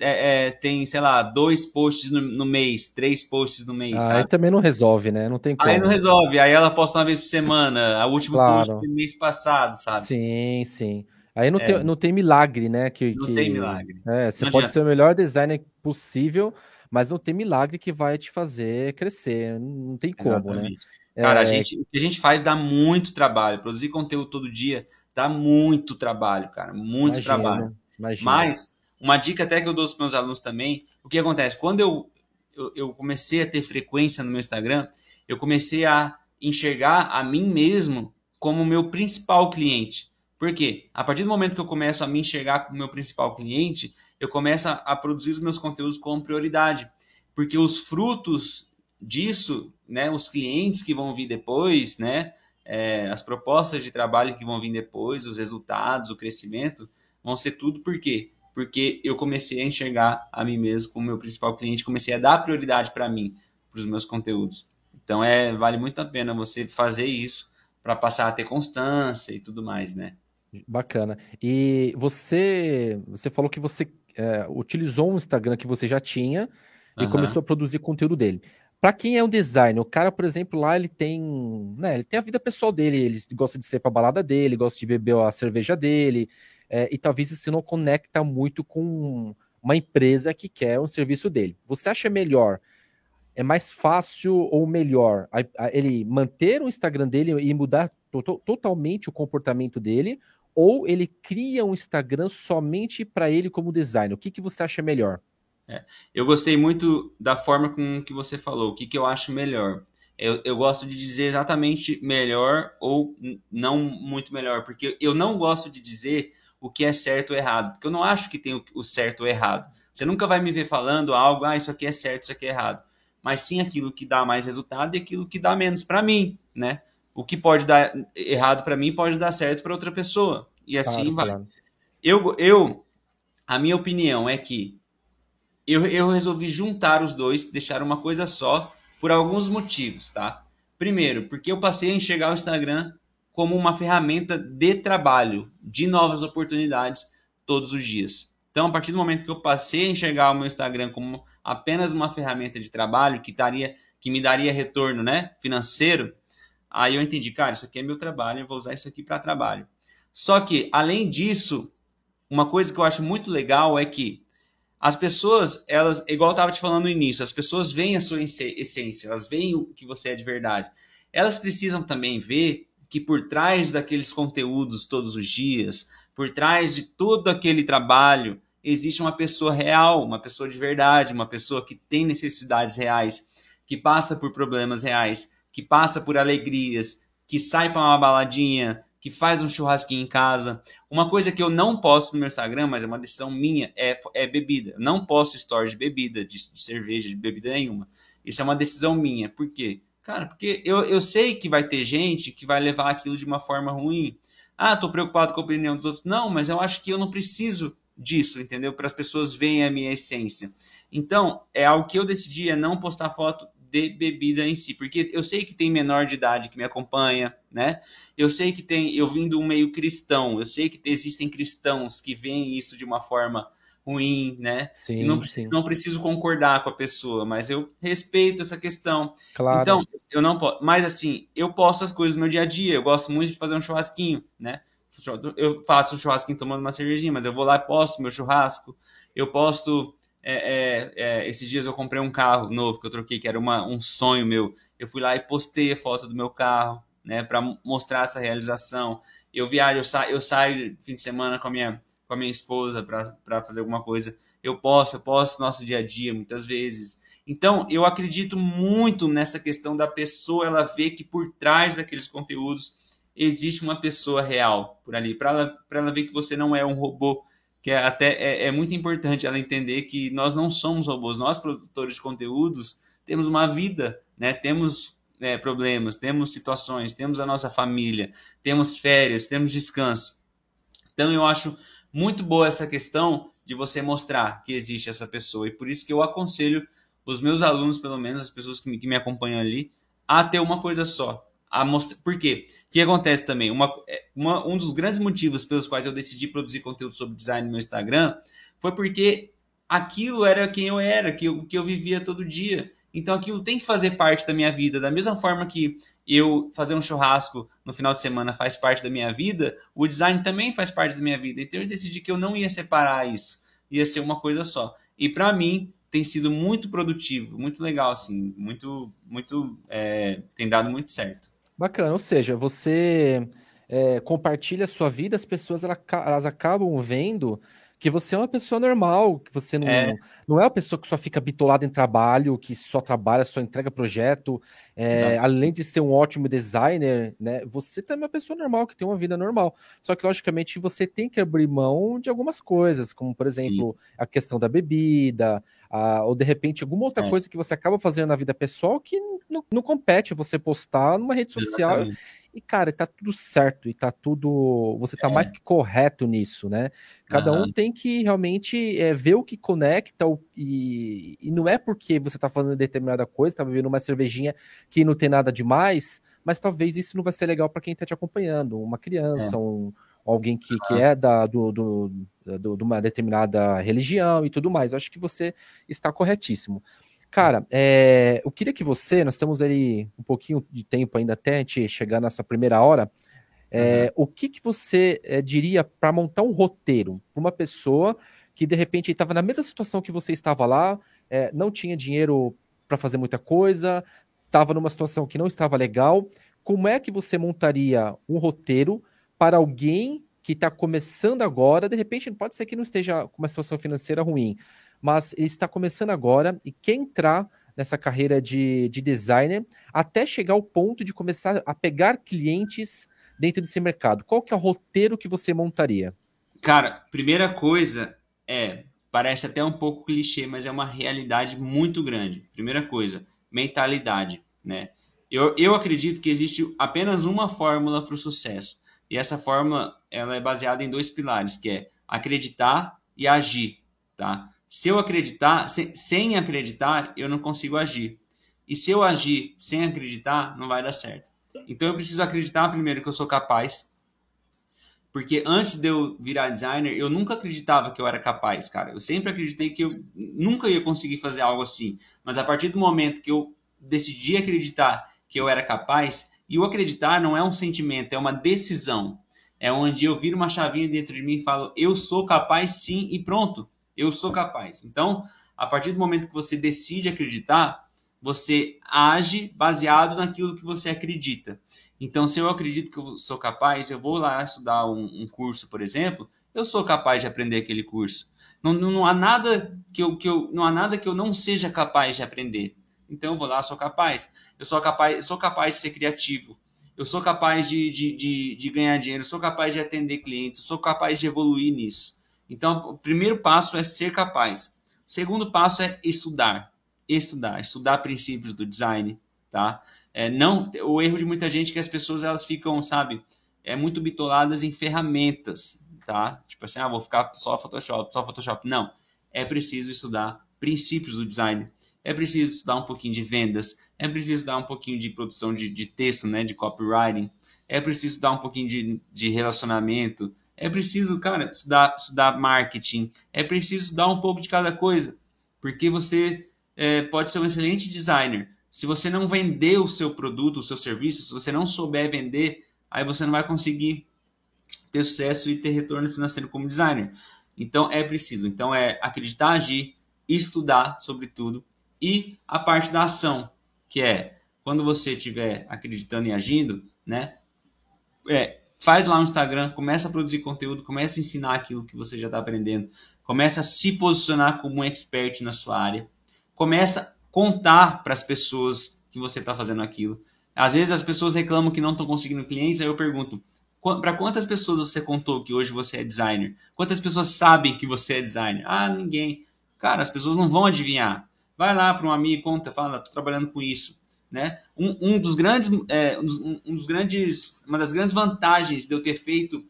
é, é, tem, sei lá, dois posts no, no, mês, três posts no mês. Ah, aí também não resolve, né? Não tem como. Aí não resolve. Aí ela posta uma vez por semana, a última claro. post do mês passado, sabe? Sim, sim. Aí não, é. tem, não tem milagre, né? Que, não que, tem milagre. É, você não pode ser o melhor designer possível, mas não tem milagre que vai te fazer crescer. Não tem como, né? Exatamente. né? Cara, é... a gente, o que a gente faz dá muito trabalho. Produzir conteúdo todo dia dá muito trabalho, cara. Muito imagina, trabalho. Imagina. Mas uma dica até que eu dou para meus alunos também, o que acontece? Quando eu, eu, eu, comecei a ter frequência no meu Instagram, eu comecei a enxergar a mim mesmo como meu principal cliente. Por quê? A partir do momento que eu começo a me enxergar como meu principal cliente, eu começo a, a produzir os meus conteúdos com prioridade. Porque os frutos disso, né, os clientes que vão vir depois, né, é, as propostas de trabalho que vão vir depois, os resultados, o crescimento, vão ser tudo por quê? Porque eu comecei a enxergar a mim mesmo como meu principal cliente, comecei a dar prioridade para mim, para os meus conteúdos. Então é vale muito a pena você fazer isso para passar a ter constância e tudo mais, né? Bacana. E você, você falou que você é, utilizou um Instagram que você já tinha e uhum. começou a produzir conteúdo dele. Para quem é um designer, o cara, por exemplo, lá ele tem, né, ele tem a vida pessoal dele, ele gosta de ser para balada dele, gosta de beber a cerveja dele, é, e talvez isso não conecta muito com uma empresa que quer um serviço dele. Você acha melhor, é mais fácil ou melhor a, a, ele manter o Instagram dele e mudar to totalmente o comportamento dele, ou ele cria um Instagram somente para ele como designer? O que, que você acha melhor? É, eu gostei muito da forma com que você falou. O que, que eu acho melhor? Eu, eu gosto de dizer exatamente melhor ou não muito melhor, porque eu não gosto de dizer o que é certo ou errado, porque eu não acho que tem o, certo ou errado. Você nunca vai me ver falando algo, ah, isso aqui é certo, isso aqui é errado. Mas sim aquilo que dá mais resultado e aquilo que dá menos para mim, né? O que pode dar errado para mim pode dar certo para outra pessoa. E assim claro, vai. Claro. Eu, eu, a minha opinião é que eu, eu resolvi juntar os dois, deixar uma coisa só, por alguns motivos, tá? Primeiro, porque eu passei a enxergar o Instagram como uma ferramenta de trabalho, de novas oportunidades todos os dias. Então, a partir do momento que eu passei a enxergar o meu Instagram como apenas uma ferramenta de trabalho que, daria, que me daria retorno né, financeiro, aí eu entendi, cara, isso aqui é meu trabalho, eu vou usar isso aqui para trabalho. Só que, além disso, uma coisa que eu acho muito legal é que as pessoas, elas, igual eu estava te falando no início, as pessoas veem a sua essência, elas veem o que você é de verdade. Elas precisam também ver que por trás daqueles conteúdos todos os dias, por trás de todo aquele trabalho, existe uma pessoa real, uma pessoa de verdade, uma pessoa que tem necessidades reais, que passa por problemas reais, que passa por alegrias, que sai para uma baladinha, que faz um churrasquinho em casa. Uma coisa que eu não posto no meu Instagram, mas é uma decisão minha, é, é bebida. Eu não posto stories de bebida, de, de cerveja, de bebida nenhuma. Isso é uma decisão minha. Por quê? Cara, porque eu, eu sei que vai ter gente que vai levar aquilo de uma forma ruim. Ah, tô preocupado com a opinião dos outros. Não, mas eu acho que eu não preciso disso, entendeu? Para as pessoas verem a minha essência. Então, é algo que eu decidi é não postar foto de bebida em si, porque eu sei que tem menor de idade que me acompanha, né? Eu sei que tem, eu vim do meio cristão, eu sei que existem cristãos que veem isso de uma forma ruim, né? Sim, e não, sim. não preciso concordar com a pessoa, mas eu respeito essa questão. Claro. Então, eu não posso. Mas assim, eu posto as coisas no meu dia a dia. Eu gosto muito de fazer um churrasquinho, né? eu faço churrasco tomando uma cervejinha, mas eu vou lá e posto meu churrasco, eu posto. É, é, é, esses dias eu comprei um carro novo que eu troquei, que era uma, um sonho meu. Eu fui lá e postei a foto do meu carro, né, para mostrar essa realização. Eu viajo, eu, sa eu saio fim de semana com a minha, com a minha esposa para fazer alguma coisa. Eu posto, eu posto nosso dia a dia muitas vezes. Então, eu acredito muito nessa questão da pessoa ela ver que por trás daqueles conteúdos existe uma pessoa real por ali, para ela, ela ver que você não é um robô, que é até é, é, muito importante ela entender que nós não somos robôs, nós produtores de conteúdos temos uma vida, né? Temos né, problemas, temos situações, temos a nossa família, temos férias, temos descanso. Então eu acho muito boa essa questão de você mostrar que existe essa pessoa e por isso que eu aconselho os meus alunos, pelo menos as pessoas que me, que me acompanham ali, a ter uma coisa só, a mostrar. Por quê? O que acontece também? Uma, é, uma, um dos grandes motivos pelos quais eu decidi produzir conteúdo sobre design no meu Instagram foi porque aquilo era quem eu era, que eu, que eu vivia todo dia. Então aquilo tem que fazer parte da minha vida. Da mesma forma que eu fazer um churrasco no final de semana faz parte da minha vida, o design também faz parte da minha vida. Então eu decidi que eu não ia separar isso, ia ser uma coisa só. E para mim tem sido muito produtivo, muito legal, assim, muito, muito, é, tem dado muito certo. Bacana, ou seja, você é, compartilha a sua vida, as pessoas elas acabam vendo que você é uma pessoa normal, que você não é, não é uma pessoa que só fica bitolada em trabalho, que só trabalha, só entrega projeto, é, além de ser um ótimo designer, né? Você também é uma pessoa normal, que tem uma vida normal. Só que, logicamente, você tem que abrir mão de algumas coisas, como, por exemplo, Sim. a questão da bebida, a, ou de repente alguma outra é. coisa que você acaba fazendo na vida pessoal que não, não compete você postar numa rede social. Exatamente. E, cara, tá tudo certo e tá tudo. Você tá é. mais que correto nisso, né? Cada uhum. um tem que realmente é, ver o que conecta o, e, e não é porque você tá fazendo determinada coisa, tá bebendo uma cervejinha que não tem nada demais, mas talvez isso não vai ser legal para quem tá te acompanhando, uma criança, é. um, alguém que, que é da, do, do, do, de uma determinada religião e tudo mais. Eu acho que você está corretíssimo. Cara, é, eu queria que você, nós temos aí um pouquinho de tempo ainda até a gente chegar nessa primeira hora. É, uhum. O que, que você é, diria para montar um roteiro para uma pessoa que de repente estava na mesma situação que você estava lá, é, não tinha dinheiro para fazer muita coisa, estava numa situação que não estava legal? Como é que você montaria um roteiro para alguém que está começando agora? De repente, pode ser que não esteja com uma situação financeira ruim, mas ele está começando agora e quer entrar nessa carreira de, de designer até chegar ao ponto de começar a pegar clientes dentro desse mercado. Qual que é o roteiro que você montaria? Cara, primeira coisa é, parece até um pouco clichê, mas é uma realidade muito grande. Primeira coisa, mentalidade, né? Eu, eu acredito que existe apenas uma fórmula para o sucesso. E essa fórmula ela é baseada em dois pilares, que é acreditar e agir, tá? Se eu acreditar, se, sem acreditar, eu não consigo agir. E se eu agir sem acreditar, não vai dar certo. Então eu preciso acreditar primeiro que eu sou capaz. Porque antes de eu virar designer, eu nunca acreditava que eu era capaz, cara. Eu sempre acreditei que eu nunca ia conseguir fazer algo assim. Mas a partir do momento que eu decidi acreditar que eu era capaz, e o acreditar não é um sentimento, é uma decisão. É onde eu viro uma chavinha dentro de mim e falo, eu sou capaz sim, e pronto eu sou capaz. Então, a partir do momento que você decide acreditar, você age baseado naquilo que você acredita. Então, se eu acredito que eu sou capaz, eu vou lá estudar um, um curso, por exemplo, eu sou capaz de aprender aquele curso. Não, não, não, há nada que eu, que eu, não há nada que eu não seja capaz de aprender. Então, eu vou lá, sou capaz. Eu sou capaz, sou capaz de ser criativo. Eu sou capaz de, de, de, de ganhar dinheiro. Eu sou capaz de atender clientes. Eu sou capaz de evoluir nisso. Então, o primeiro passo é ser capaz. O segundo passo é estudar. Estudar, estudar princípios do design, tá? É, não, o erro de muita gente é que as pessoas elas ficam, sabe, é muito bitoladas em ferramentas, tá? Tipo assim, ah, vou ficar só Photoshop, só Photoshop. Não, é preciso estudar princípios do design. É preciso estudar um pouquinho de vendas, é preciso estudar um pouquinho de produção de, de texto, né, de copywriting, é preciso estudar um pouquinho de, de relacionamento, é preciso, cara, estudar, estudar marketing. É preciso estudar um pouco de cada coisa. Porque você é, pode ser um excelente designer. Se você não vender o seu produto, o seu serviço, se você não souber vender, aí você não vai conseguir ter sucesso e ter retorno financeiro como designer. Então é preciso. Então é acreditar, agir, estudar sobre tudo e a parte da ação, que é quando você estiver acreditando e agindo, né? É, faz lá no Instagram, começa a produzir conteúdo, começa a ensinar aquilo que você já está aprendendo, começa a se posicionar como um expert na sua área, começa a contar para as pessoas que você está fazendo aquilo. Às vezes as pessoas reclamam que não estão conseguindo clientes, aí eu pergunto, para quantas pessoas você contou que hoje você é designer? Quantas pessoas sabem que você é designer? Ah, ninguém. Cara, as pessoas não vão adivinhar. Vai lá para um amigo, conta, fala, estou trabalhando com isso. Né? Um, um dos grandes, é, um, dos grandes, uma das grandes vantagens de eu ter feito,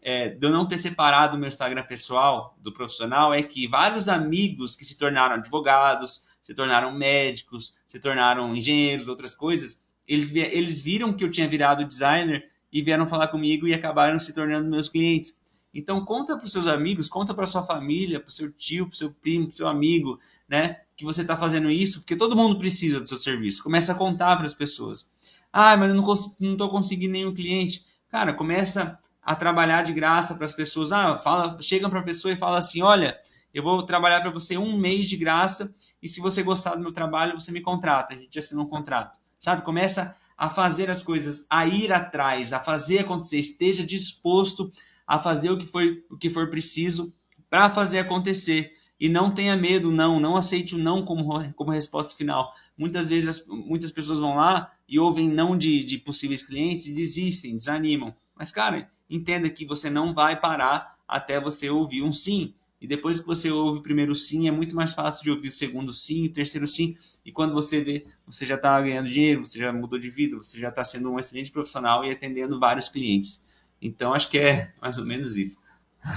é, de eu não ter separado o meu Instagram pessoal do profissional, é que vários amigos que se tornaram advogados, se tornaram médicos, se tornaram engenheiros, outras coisas, eles, eles viram que eu tinha virado designer e vieram falar comigo e acabaram se tornando meus clientes. Então conta para os seus amigos, conta para sua família, para o seu tio, para o seu primo, para o seu amigo, né, que você está fazendo isso, porque todo mundo precisa do seu serviço. Começa a contar para as pessoas. Ah, mas eu não estou conseguindo nenhum cliente. Cara, começa a trabalhar de graça para as pessoas. Ah, fala, chegam para a pessoa e fala assim, olha, eu vou trabalhar para você um mês de graça e se você gostar do meu trabalho, você me contrata. A gente assina um contrato. Sabe? Começa a fazer as coisas, a ir atrás, a fazer acontecer, esteja disposto a fazer o que, foi, o que for preciso para fazer acontecer. E não tenha medo, não, não aceite o não como, como resposta final. Muitas vezes as, muitas pessoas vão lá e ouvem não de, de possíveis clientes e desistem, desanimam. Mas, cara, entenda que você não vai parar até você ouvir um sim. E depois que você ouve o primeiro sim, é muito mais fácil de ouvir o segundo sim, o terceiro sim. E quando você vê, você já está ganhando dinheiro, você já mudou de vida, você já está sendo um excelente profissional e atendendo vários clientes. Então, acho que é mais ou menos isso.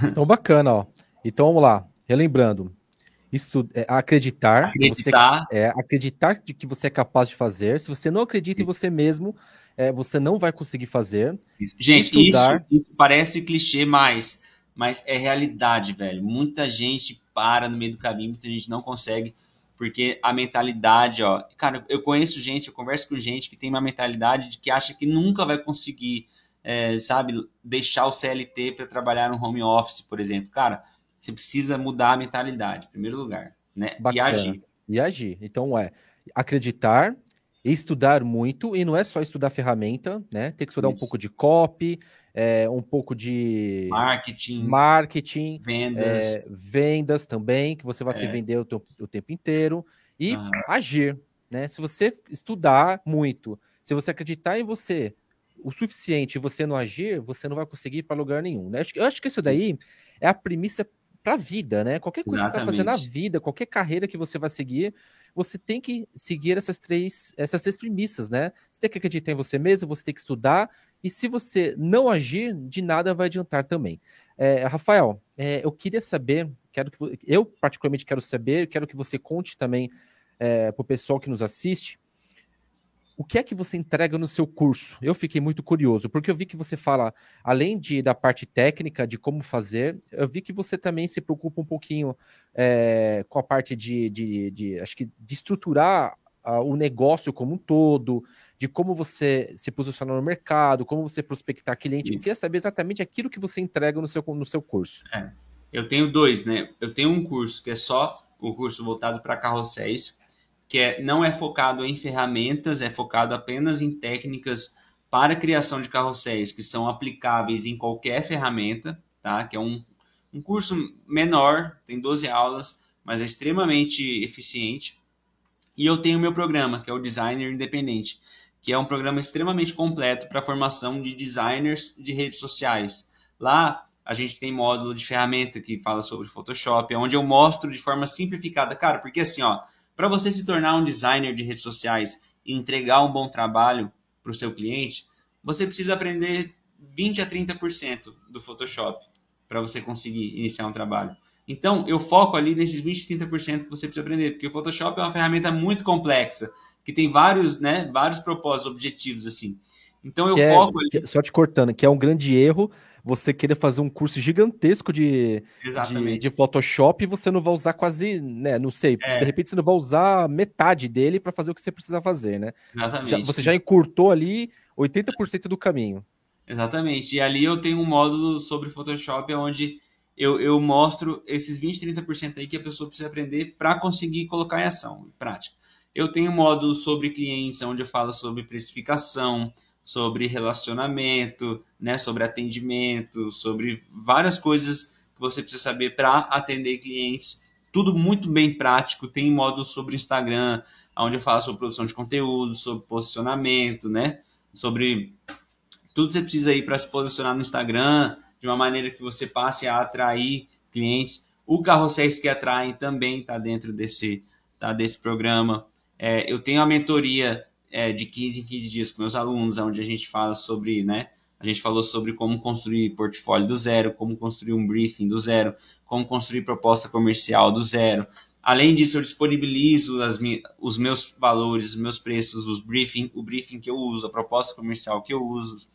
Então, bacana, ó. Então, vamos lá. Relembrando, isso é acreditar, acreditar. Você, é acreditar de que você é capaz de fazer. Se você não acredita isso. em você mesmo, é, você não vai conseguir fazer. Isso. Gente, Estudar... isso, isso parece clichê, mas mas é realidade, velho. Muita gente para no meio do caminho, muita gente não consegue, porque a mentalidade, ó. Cara, eu conheço gente, eu converso com gente que tem uma mentalidade de que acha que nunca vai conseguir, é, sabe, deixar o CLT para trabalhar no home office, por exemplo. Cara, você precisa mudar a mentalidade, em primeiro lugar, né? Bacana. E agir. E agir. Então, é acreditar, estudar muito, e não é só estudar ferramenta, né? Tem que estudar Isso. um pouco de copy, é, um pouco de marketing, marketing vendas, é, vendas também, que você vai é. se vender o, teu, o, tempo inteiro e uhum. agir, né? Se você estudar muito, se você acreditar em você o suficiente e você não agir, você não vai conseguir ir para lugar nenhum, né? Eu acho que isso daí é a premissa para a vida, né? Qualquer coisa Exatamente. que você vai fazer na vida, qualquer carreira que você vai seguir, você tem que seguir essas três, essas três premissas, né? Você tem que acreditar em você mesmo, você tem que estudar, e se você não agir, de nada vai adiantar também. É, Rafael, é, eu queria saber, quero que eu particularmente quero saber, quero que você conte também é, para o pessoal que nos assiste, o que é que você entrega no seu curso? Eu fiquei muito curioso, porque eu vi que você fala, além de, da parte técnica, de como fazer, eu vi que você também se preocupa um pouquinho é, com a parte de, de, de, acho que, de estruturar uh, o negócio como um todo, de como você se posiciona no mercado, como você prospectar cliente. Isso. Eu queria saber exatamente aquilo que você entrega no seu, no seu curso. É. Eu tenho dois, né? Eu tenho um curso que é só o curso voltado para carrosséis, que é, não é focado em ferramentas, é focado apenas em técnicas para criação de carrosséis que são aplicáveis em qualquer ferramenta, tá? Que é um, um curso menor, tem 12 aulas, mas é extremamente eficiente. E eu tenho o meu programa, que é o Designer Independente, que é um programa extremamente completo para a formação de designers de redes sociais. Lá a gente tem módulo de ferramenta que fala sobre Photoshop, onde eu mostro de forma simplificada, cara, porque assim, ó, para você se tornar um designer de redes sociais e entregar um bom trabalho para o seu cliente, você precisa aprender 20 a 30% do Photoshop para você conseguir iniciar um trabalho. Então, eu foco ali nesses 20 a 30% que você precisa aprender, porque o Photoshop é uma ferramenta muito complexa, que tem vários, né, vários propósitos, objetivos assim. Então eu que foco é, ali... Só te cortando, que é um grande erro você querer fazer um curso gigantesco de, de, de, Photoshop e você não vai usar quase, né? Não sei, é. de repente você não vai usar metade dele para fazer o que você precisa fazer, né? Exatamente. Já, você já encurtou ali 80% do caminho. Exatamente. E ali eu tenho um módulo sobre Photoshop onde eu, eu mostro esses 20, 30% aí que a pessoa precisa aprender para conseguir colocar em ação, em prática. Eu tenho um módulo sobre clientes, onde eu falo sobre precificação, sobre relacionamento, né, sobre atendimento, sobre várias coisas que você precisa saber para atender clientes. Tudo muito bem prático. Tem módulo sobre Instagram, onde eu falo sobre produção de conteúdo, sobre posicionamento, né? Sobre tudo que você precisa aí para se posicionar no Instagram de uma maneira que você passe a atrair clientes. O Carrosséis que Atraem também está dentro desse, tá, desse programa. É, eu tenho a mentoria é, de 15 em 15 dias com meus alunos, onde a gente fala sobre, né? A gente falou sobre como construir portfólio do zero, como construir um briefing do zero, como construir proposta comercial do zero. Além disso, eu disponibilizo as, os meus valores, os meus preços, os briefing, o briefing que eu uso, a proposta comercial que eu uso.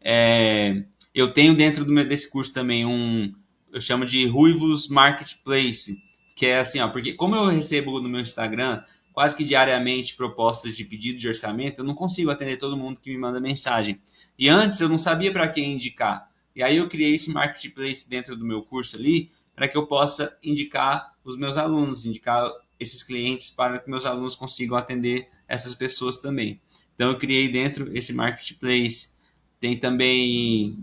É, eu tenho dentro meu, desse curso também um, eu chamo de Ruivos Marketplace, que é assim, ó, porque como eu recebo no meu Instagram quase que diariamente propostas de pedido de orçamento, eu não consigo atender todo mundo que me manda mensagem. E antes eu não sabia para quem indicar. E aí eu criei esse marketplace dentro do meu curso ali para que eu possa indicar os meus alunos, indicar esses clientes para que meus alunos consigam atender essas pessoas também. Então eu criei dentro esse marketplace. Tem também,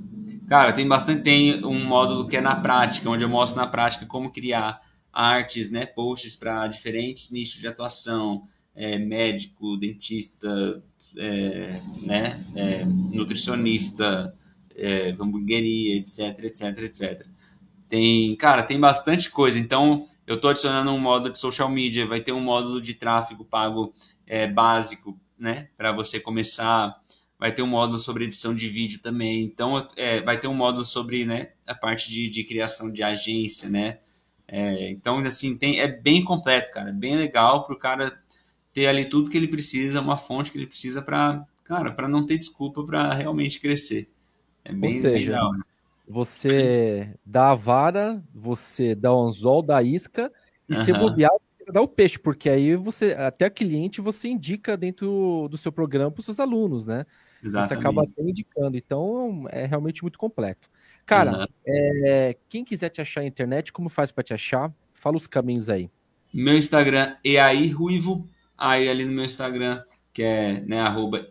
cara, tem bastante tem um módulo que é na prática, onde eu mostro na prática como criar artes, né, posts para diferentes nichos de atuação, é, médico, dentista, é, né, é, nutricionista, é, hamburgueria, etc, etc, etc. Tem, cara, tem bastante coisa. Então, eu estou adicionando um módulo de social media, vai ter um módulo de tráfego pago é, básico, né, para você começar. Vai ter um módulo sobre edição de vídeo também. Então, é, vai ter um módulo sobre, né, a parte de, de criação de agência, né, é, então, assim, tem, é bem completo, cara. É bem legal para o cara ter ali tudo que ele precisa, uma fonte que ele precisa para, cara, para não ter desculpa para realmente crescer. É bem, Ou seja, legal. Você dá a vara, você dá o anzol, dá a isca, e uhum. se bobear, você dá o peixe, porque aí você, até cliente, você indica dentro do seu programa para os seus alunos, né? Exatamente. Você acaba até indicando. Então, é realmente muito completo. Cara, uhum. é, quem quiser te achar na internet, como faz para te achar? Fala os caminhos aí. Meu Instagram é aí ruivo, aí ali no meu Instagram, que é né, arroba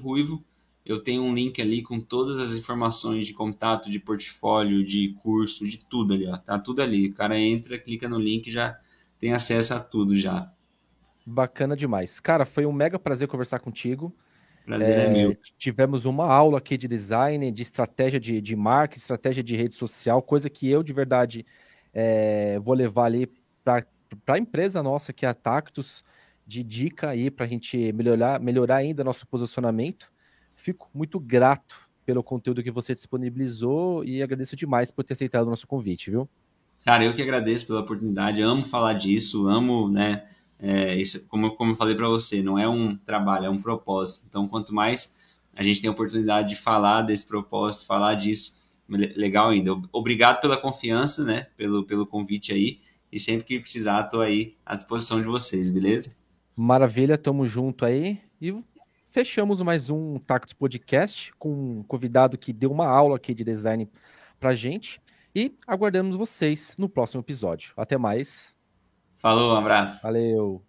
ruivo, eu tenho um link ali com todas as informações de contato, de portfólio, de curso, de tudo ali, ó. Tá tudo ali. O cara entra, clica no link já tem acesso a tudo já. Bacana demais. Cara, foi um mega prazer conversar contigo. Prazer é, é meu. Tivemos uma aula aqui de design, de estratégia de, de marketing, estratégia de rede social, coisa que eu de verdade é, vou levar ali para a empresa nossa, que é a Tactus, de dica aí para a gente melhorar, melhorar ainda nosso posicionamento. Fico muito grato pelo conteúdo que você disponibilizou e agradeço demais por ter aceitado o nosso convite, viu? Cara, eu que agradeço pela oportunidade, amo falar disso, amo, né? É, isso, como, como eu falei para você, não é um trabalho, é um propósito. Então, quanto mais a gente tem a oportunidade de falar desse propósito, falar disso, legal ainda. Obrigado pela confiança, né? Pelo, pelo convite aí. E sempre que precisar, estou aí à disposição de vocês, beleza? Maravilha, tamo junto aí. E fechamos mais um Tactus Podcast com um convidado que deu uma aula aqui de design pra gente. E aguardamos vocês no próximo episódio. Até mais. Falou, um abraço. Valeu.